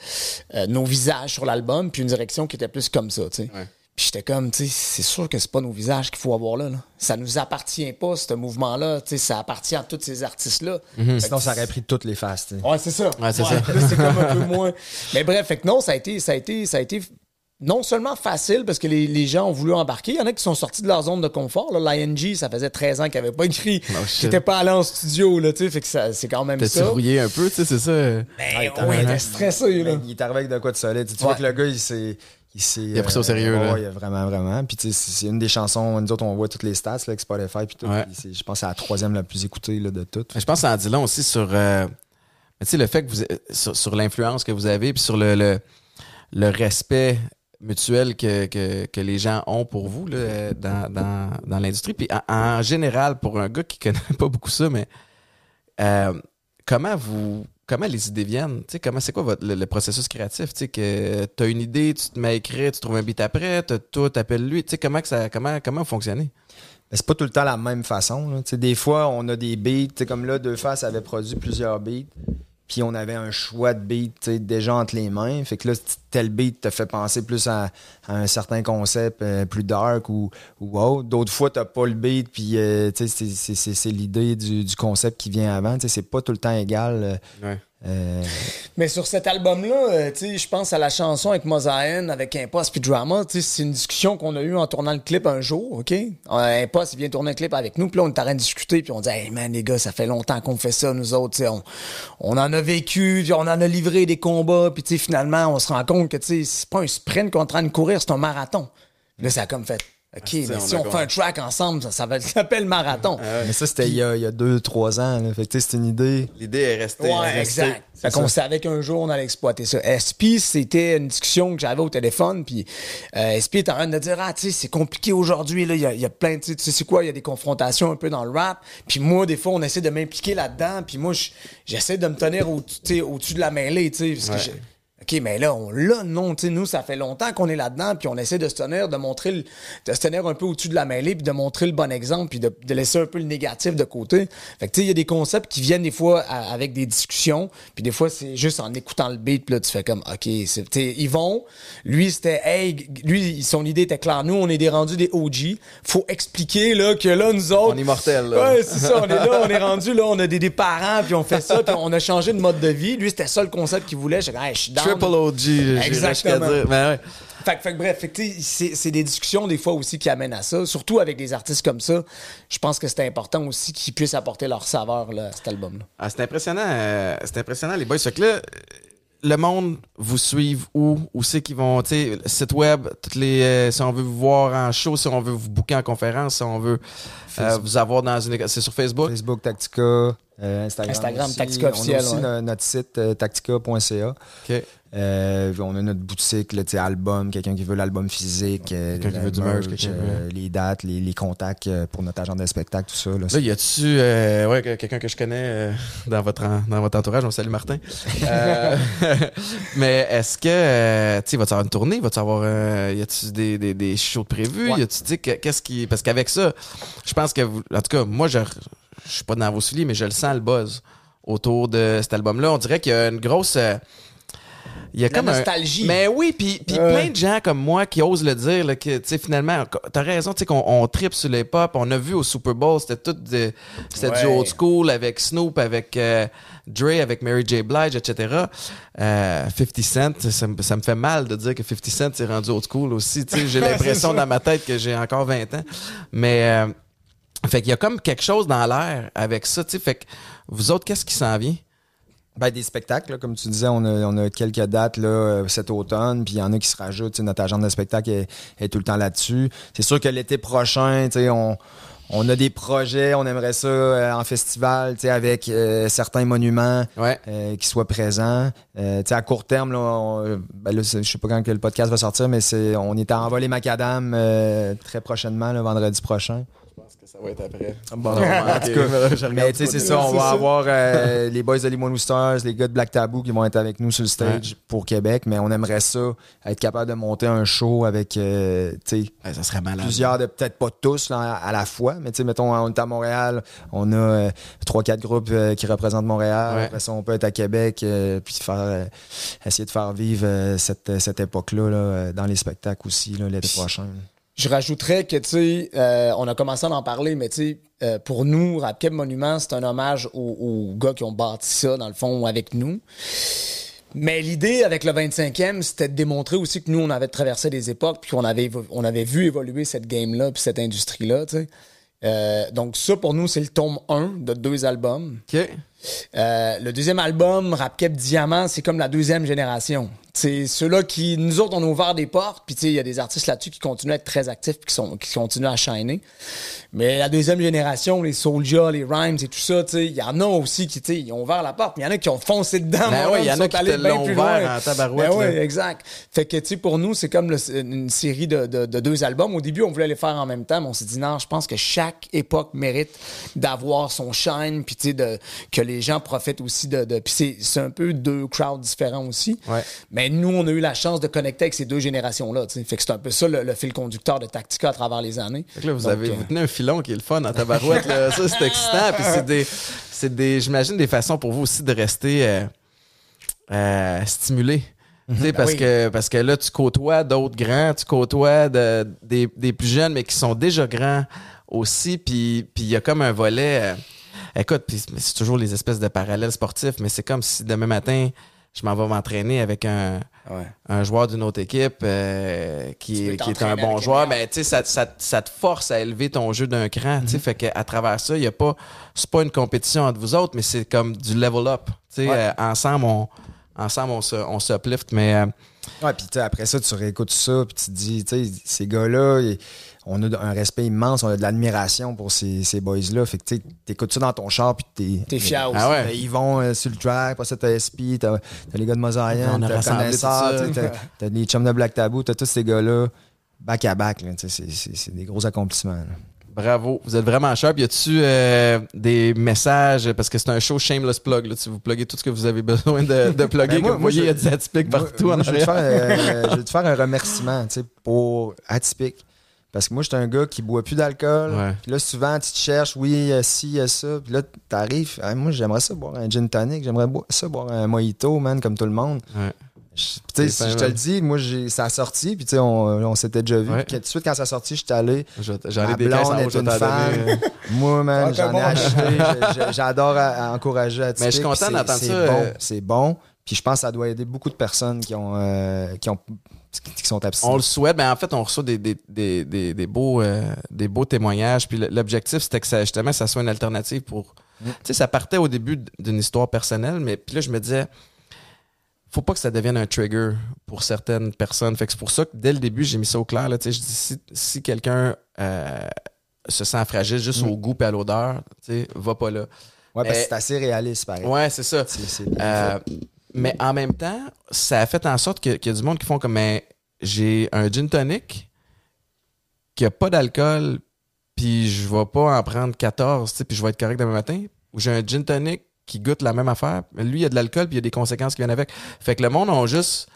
euh, nos visages sur l'album, puis une direction qui était plus comme ça. tu sais. Puis j'étais comme, tu sais, c'est sûr que c'est pas nos visages qu'il faut avoir là, là. Ça nous appartient pas, ce mouvement-là. Tu sais, ça appartient à tous ces artistes-là. Fait que Sinon, ça aurait pris toutes les faces. Ouais, c'est ça. Ouais, c'est ça. là, c'est comme un peu moins. Mais bref, fait que non, ça a été, ça a été, ça a été non seulement facile parce que les, les gens ont voulu embarquer. Il y en a qui sont sortis de leur zone de confort. L'ING, ça faisait 13 ans qu'ils n'avaient pas écrit, Oh, shit. qu'ils n'étaient pas allés en studio, là, tu sais. Fait que ça- c'est quand même ça. rouillé un peu, tu sais, c'est ça? Ben, Ouais, t'as- stressé, là. Mais Il est arrivé avec de quoi de solide. Tu, sais, tu Ouais. vois que le gars, il s'est. Il, a pris ça au sérieux, là. Ouais, vraiment, vraiment. Puis, tu sais, c'est une des chansons. Nous autres, on voit toutes les stats, là, avec Spotify. Puis tout. Ouais. Puis je pense que c'est la troisième la plus écoutée là, de toutes. Je pense que ça en dit long aussi sur, euh, mais tu sais, le fait que vous, sur, sur l'influence que vous avez, puis sur le, le, le respect mutuel que, que, que les gens ont pour vous là, dans, dans, dans l'industrie. Puis en, en général, pour un gars qui connaît pas beaucoup ça, mais euh, comment vous comment les idées viennent? Comment c'est quoi le, processus créatif? Tu t'as une idée, tu te mets à écrire, tu trouves un beat après, tout, t'appelles lui. Tu sais, comment que ça comment, comment vous fonctionnez? Mais c'est pas tout le temps la même façon. Des fois, on a des beats. Comme là, Deux Faces avait produit plusieurs beats. Puis on avait un choix de beat déjà entre les mains. Fait que là, tel beat te fait penser plus à, un certain concept euh, plus dark ou, ou autre. D'autres fois, t'as pas le beat, puis euh, c'est- l'idée du, du concept qui vient avant. C'est pas tout le temps égal. euh. Euh, Mais sur cet album-là, euh, je pense à la chanson avec Mosaïen, avec Impost puis Drama. C'est une discussion qu'on a eue en tournant le clip un jour, OK? Euh, vient tourner un clip avec nous, puis là, on est en train de discuter, puis on dit « Hey, man, les gars, ça fait longtemps qu'on fait ça, nous autres. On, on en a vécu, on en a livré des combats, puis finalement, on se rend compte que c'est pas un sprint qu'on est en train de courir, c'est un marathon. Là, ça a comme fait « OK, mais si on fait un track ensemble, ça, ça va- ça s'appelle marathon. mais ça, c'était il y a, il y a deux, trois ans. là. Fait que tu sais, c'est une idée. L'idée est restée. Ouais, restée. exact. Fait qu'on savait qu'un jour, on allait exploiter ça. SP, c'était une discussion que j'avais au téléphone, puis euh, SP était en train de dire, ah, tu sais, c'est compliqué aujourd'hui, là, il y a, il y a plein, tu sais, tu sais, c'est quoi, il y a des confrontations un peu dans le rap, puis moi, des fois, on essaie de m'impliquer là-dedans, puis moi, je- j'essaie de me tenir au, tu sais, au-dessus de la mêlée, tu sais, parce que j'ai- OK, mais là, on l'a, non, tu sais, nous, ça fait longtemps qu'on est là-dedans, puis on essaie de se tenir, de montrer, le- de se tenir un peu au-dessus de la mêlée, puis de montrer le bon exemple, puis de, de laisser un peu le négatif de côté. Fait que, tu sais, il y a des concepts qui viennent des fois à- avec des discussions, puis des fois, c'est juste en écoutant le beat, puis là, tu fais comme, OK, c'est, tu sais, Yvon, lui, c'était, hey, lui, son idée était claire. Nous, on est des rendus des OG. Faut expliquer, là, que là, nous autres. On est mortels, là. Ouais, c'est ça, on est là, on est rendu, là, on a des, des parents, puis on fait ça, puis on a changé de mode de vie. Lui, c'était ça le concept qu'il voulait. Hey, je suis. Triple OG, Exactement. dire. Mais ouais. Fait, que- fait que bref, c'est des discussions des fois aussi qui amènent à ça, surtout avec des artistes comme ça. Je pense que c'est important aussi qu'ils puissent apporter leur saveur là, à cet album-là. Ah, c'est impressionnant. euh, c'est impressionnant, les boys. Fait que là, le monde vous suive où? Où c'est qu'ils vont, tu sais, site web, toutes les, euh, si on veut vous voir en show, si on veut vous booker en conférence, si on veut euh, vous avoir dans une école. C'est sur Facebook? Facebook Tactica, euh, Instagram. Instagram, aussi. Tactica On officiel, a aussi ouais. notre site euh, tactica.ca. Euh, on a notre boutique, là, album, quelqu'un qui veut l'album physique, euh, Quelqu'un qui la veut du merch, qui euh, les dates, les, les contacts euh, pour notre agent de spectacle, tout ça. Là, Là, y a-tu ouais, que- quelqu'un que je connais dans, votre, en- dans votre entourage? On salue Martin. Mais est-ce que, tu sais, va-tu avoir une tournée? Va-tu avoir, y a-tu des, des, des shows prévus? Ouais. Y a-tu, qu'est-ce qui. Parce qu'avec ça, je pense que vous. En tout cas, moi, je, je suis pas dans vos souliers, mais je le sens le buzz autour de cet album-là. On dirait qu'il y a une grosse. Euh, il y a La comme un- nostalgie. mais oui, puis puis Ouais. plein de gens comme moi qui osent le dire, là, que, tu sais, finalement, t'as raison, tu sais, qu'on on tripe sur les pop. On a vu au Super Bowl, c'était tout de- c'était du old school avec Snoop, avec euh, Dre, avec Mary J. Blige, etc. Euh, 50 Cent, ça, me- ça me fait mal de dire que 50 Cent s'est rendu old school aussi. tu sais, J'ai l'impression dans ma tête que j'ai encore 20 ans. Mais, euh, fait qu'il y a comme quelque chose dans l'air avec ça, tu sais. Fait que vous autres, qu'est-ce qui s'en vient? Ben, des spectacles, là, comme tu disais, on a, on a quelques dates là, euh, cet automne, puis il y en a qui se rajoutent. Notre agent de spectacle est, est tout le temps là-dessus. C'est sûr que l'été prochain, tu sais, on, on a des projets, on aimerait ça euh, en festival, tu sais, avec euh, certains monuments Ouais. euh, qui soient présents. Euh, tu sais, à court terme, là, ben je sais pas quand que le podcast va sortir, mais c'est, on est à envoler macadam euh, très prochainement, le vendredi prochain. Ça va être après. Bon, en tout cas, Mais tu sais, c'est ça, on va avoir euh, les boys de Limoilou Stars, les gars de Black Taboo qui vont être avec nous sur le stage pour Québec, mais on aimerait ça, être capable de monter un show avec, euh, tu sais, Ouais, ça serait malade. plusieurs, de peut-être pas tous là, à la fois, mais tu sais, mettons, on est à Montréal, on a euh, trois, quatre groupes euh, qui représentent Montréal. Ouais. Après ça, on peut être à Québec, euh, puis faire, euh, essayer de faire vivre euh, cette, cette époque-là là, euh, dans les spectacles aussi là, l'été prochain. Je rajouterais que, tu sais, euh, on a commencé à en parler, mais tu sais, euh, pour nous, Rap Keb Monument, c'est un hommage aux, aux gars qui ont bâti ça, dans le fond, avec nous. Mais l'idée avec le 25e, c'était de démontrer aussi que nous, on avait traversé des époques, puis qu'on avait, on avait vu évoluer cette game-là, puis cette industrie-là, tu sais. Euh, donc ça, pour nous, c'est le tome 1 de deux albums. OK. Euh, le deuxième album, Rap Keb Diamant, c'est comme la deuxième génération. C'est ceux-là qui, nous autres, on a ouvert des portes, puis tu sais, il y a des artistes là-dessus qui continuent à être très actifs, qui, sont, qui continuent à shiner. Mais la deuxième génération, les Soulja, les Rhymes et tout ça, tu sais, il y en a aussi qui, tu sais, ils ont ouvert la porte, mais il y en a qui ont foncé dedans. Ben mon ouais, il y en a qui allés bien plus ouvert loin. en tabarouette, Ben ouais, exact. Fait que, tu sais, pour nous, c'est comme le- une série de, de- de deux albums. Au début, on voulait les faire en même temps, mais on s'est dit, non, je pense que chaque époque mérite d'avoir son shine, puis tu sais, que les gens profitent aussi de. de puis c'est- c'est un peu deux crowds différents aussi. Ouais. Mais nous, on a eu la chance de connecter avec ces deux générations-là. Fait que c'est un peu ça le, le fil conducteur de Tactica à travers les années. Fait que là, vous, Donc, avez, euh, vous tenez un filon qui est le fun en tabarouette. là. Ça, c'est excitant. Puis c'est des, c'est des, j'imagine, des façons pour vous aussi de rester euh, euh, stimulé. Tu sais, parce, oui. que, parce que là, tu côtoies d'autres grands, tu côtoies de- des, des plus jeunes, mais qui sont déjà grands aussi. Puis puis il y a comme un volet. euh, écoute, c'est toujours les espèces de parallèles sportifs, mais c'est comme si demain matin, je m'en vais m'entraîner avec un, Ouais. un joueur d'une autre équipe euh, qui, est, qui est un bon joueur, mais tu sais, ça, ça, ça te force à élever ton jeu d'un cran. tu sais, Fait qu'à travers ça, il y a pas. C'est pas une compétition entre vous autres, mais c'est comme du level up. Tu sais, Ouais. euh, ensemble, on, ensemble, on se, on s'uplift, mais euh, Ouais, puis après ça, tu réécoutes ça, puis tu te dis, tu sais, ces gars-là, ils- on a un respect immense, on a de l'admiration pour ces, ces boys-là. Fait que tu sais, t'écoutes ça dans ton char, puis t'es. T'es fier aussi. Ah ouais. Ben, Ils vont euh, sur le track, après ça, t'as SP, t'as les gars de a t'as Connaisseur, t'as les chums de Black Taboo, t'as tous ces gars-là back à back. C'est c'est- c'est des gros accomplissements. là. bravo. Vous êtes vraiment sharp. Y a-tu euh, des messages, parce que c'est un show shameless plug, là, si vous pluguez tout ce que vous avez besoin de, de plugger, Ben, moi- vous moi, voyez, il y a des atypiques partout Moi, en moi, je, vais te faire, euh, je vais te faire un remerciement tu sais, pour Atypique. Parce que moi, je suis un gars qui boit plus d'alcool. Ouais. Puis là, souvent, tu te cherches, oui, euh, ci, euh, ça. Puis là, t'arrives. Ah, moi, j'aimerais ça boire un gin tonic. J'aimerais bo- ça boire un mojito, man, comme tout le monde. Ouais. Je- puis tu sais, C'est si je te le dis, moi, ça a sorti. Puis tu sais, on, on s'était déjà vu. Ouais. Puis tout de suite, quand ça a sorti, j'étais allé. Je- J'en ai des est une fan. Moi, man, j'en ai acheté. J'adore à- à encourager Atypique. Mais je suis content d'entendre c'est- ça, C'est bon. euh, C'est bon. Puis je pense que ça doit aider beaucoup de personnes qui ont, euh, qui ont, qui sont abstinents. On le souhaite. Ben, en fait, on reçoit des, des, des, des, des beaux, euh, des beaux témoignages. Puis l'objectif, c'était que ça, justement, ça soit une alternative pour. Tu sais, ça partait au début d'une histoire personnelle, mais puis là, je me disais, faut pas que ça devienne un trigger pour certaines personnes. Fait que c'est pour ça que dès le début, j'ai mis ça au clair. Là, tu sais, je dis, si, si quelqu'un euh, se sent fragile juste au goût et à l'odeur, tu sais, va pas là. Ouais, parce Mais- que c'est assez réaliste, pareil. Ouais, c'est ça. C'est- c'est bien Euh, mais en même temps, ça a fait en sorte qu'il y a du monde qui font comme j'ai un gin tonic qui a pas d'alcool, puis je vais pas en prendre 14, tu sais, puis je vais être correct demain matin. Ou j'ai un gin tonic qui goûte la même affaire, lui, il y a de l'alcool, puis il y a des conséquences qui viennent avec. Fait que le monde a juste.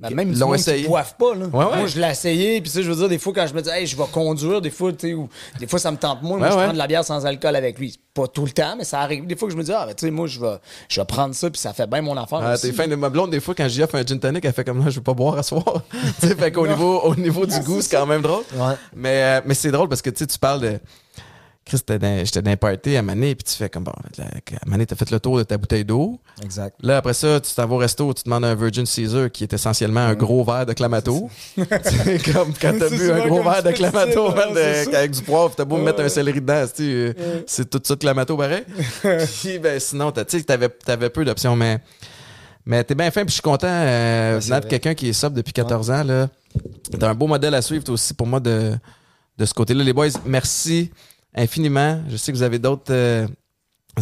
Ben, même Ils l'ont essayé. qui boivent pas, là. Ouais, ouais. Moi, je l'ai essayé, puis je veux dire, des fois, quand je me dis, hey, je vais conduire, des fois, tu sais, ou des fois, ça me tente moins, moi, Ouais, je ouais. prends de la bière sans alcool avec lui. Pas tout le temps, mais ça arrive. Des fois que je me dis, ah, ben, tu sais, moi, je vais, je vais prendre ça, puis ça fait bien mon affaire. Ah, t'es fin de ma blonde, des fois, quand j'y offre un gin tonic, elle fait comme là, je veux pas boire à soir. Tu sais, fait qu'au niveau, au niveau du goût, c'est quand même drôle. Mais, euh, mais c'est drôle parce que tu sais, tu parles de. Chris, j'étais dans un party à Mané, puis tu fais comme bon, à Mané, t'as fait le tour de ta bouteille d'eau. Exact. Là, après ça, tu t'en vas au resto, tu demandes un Virgin Caesar qui est essentiellement un gros verre de Clamato. C'est comme quand t'as C'est bu un gros verre de Clamato, c'est man, ça, c'est de- ça. avec du poivre, t'as beau me mettre un céleri dedans, c'est-tu, euh, c'est tout ça de Clamato pareil. Puis, ben, sinon, tu sais, t'avais, t'avais peu d'options, mais, mais t'es bien fin, puis je suis content, euh, Ouais, c'est venant de quelqu'un qui est sobre depuis 14 ans, là. T'as un beau modèle à suivre, toi aussi, pour moi, de, de ce côté-là. Les boys, merci infiniment. Je sais que vous avez d'autres euh,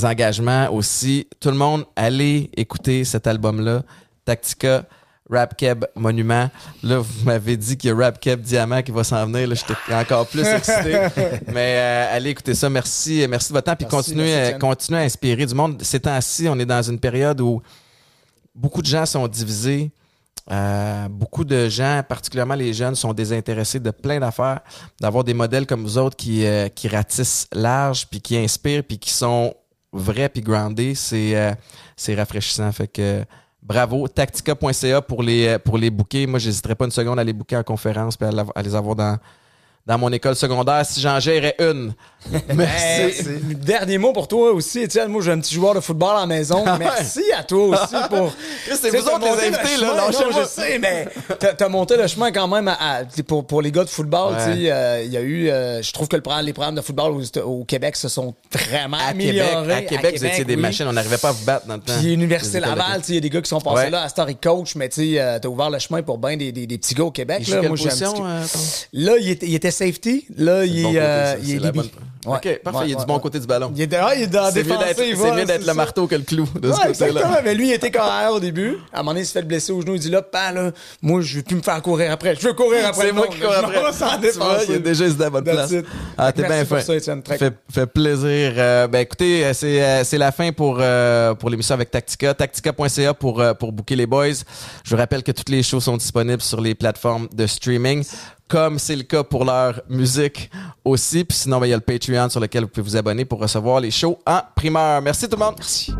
engagements aussi. Tout le monde, allez écouter cet album-là, Tactica. Rap Keb Monument. Là, vous m'avez dit qu'il y a Rap Keb Diamant qui va s'en venir. Là, j'étais encore plus excité. Mais euh, allez écouter ça. Merci, merci de votre temps. Puis Merci, continuez, merci, euh, continuez à inspirer du monde. Ces temps-ci, on est dans une période où beaucoup de gens sont divisés. Euh, beaucoup de gens, particulièrement les jeunes, sont désintéressés de plein d'affaires. D'avoir des modèles comme vous autres qui, euh, qui ratissent large, puis qui inspirent, puis qui sont vrais, puis groundés, c'est euh, c'est rafraîchissant. Fait que bravo. Tactica.ca pour les, euh, pour les bouquets. Moi, j'hésiterais pas une seconde à les booker en conférence, puis à les avoir dans, dans mon école secondaire si j'en gérais une. Merci. Hey, Dernier mot pour toi aussi, Étienne. Moi, j'ai un petit joueur de football à la maison. Ah. Merci à toi aussi pour. C'est vous autres les le invités, là. Non, je sais, mais t'as monté le chemin quand même à- à- pour, pour les gars de football. Ouais. euh, Il y a eu. euh, je trouve que le les programmes de football au Québec se sont vraiment À Québec, améliorés. à Québec, vous étiez des machines. On n'arrivait pas à vous battre dans le temps. Puis Université Laval, il y a des gars qui sont passés Ouais. là. À ils coach, mais tu euh, t'as ouvert le chemin pour bien des, des, des petits gars au Québec. Là. Moi, j'ai un petit- position, Là, il était safety. Là, il, le bon est, côté, euh, ça, il est la DB. bonne- Ouais. OK, parfait. Ouais, il est ouais, du bon côté du ballon. Il est, ah, il est dans la C'est mieux d'être le marteau que le clou de ce côté-là. Mais lui, il était carrière au début. À un moment donné, il s'est fait blesser au genou. Il dit là, pas là, moi, je veux plus me faire courir après. Je veux courir après. C'est moi qui cours après. Tu vois, il est déjà à la bonne place. Ah, t'es bien fin. fait, fait plaisir. Euh, ben écoutez, euh, c'est euh, c'est la fin pour l'émission avec Tactica. Tactica.ca pour pour booker les boys. Je vous rappelle que toutes les shows sont disponibles sur les plateformes de streaming, comme c'est le cas pour leur musique aussi. Puis sinon, ben, il y a le sur lequel vous pouvez vous abonner pour recevoir les shows en primeur. Merci tout le monde. Merci.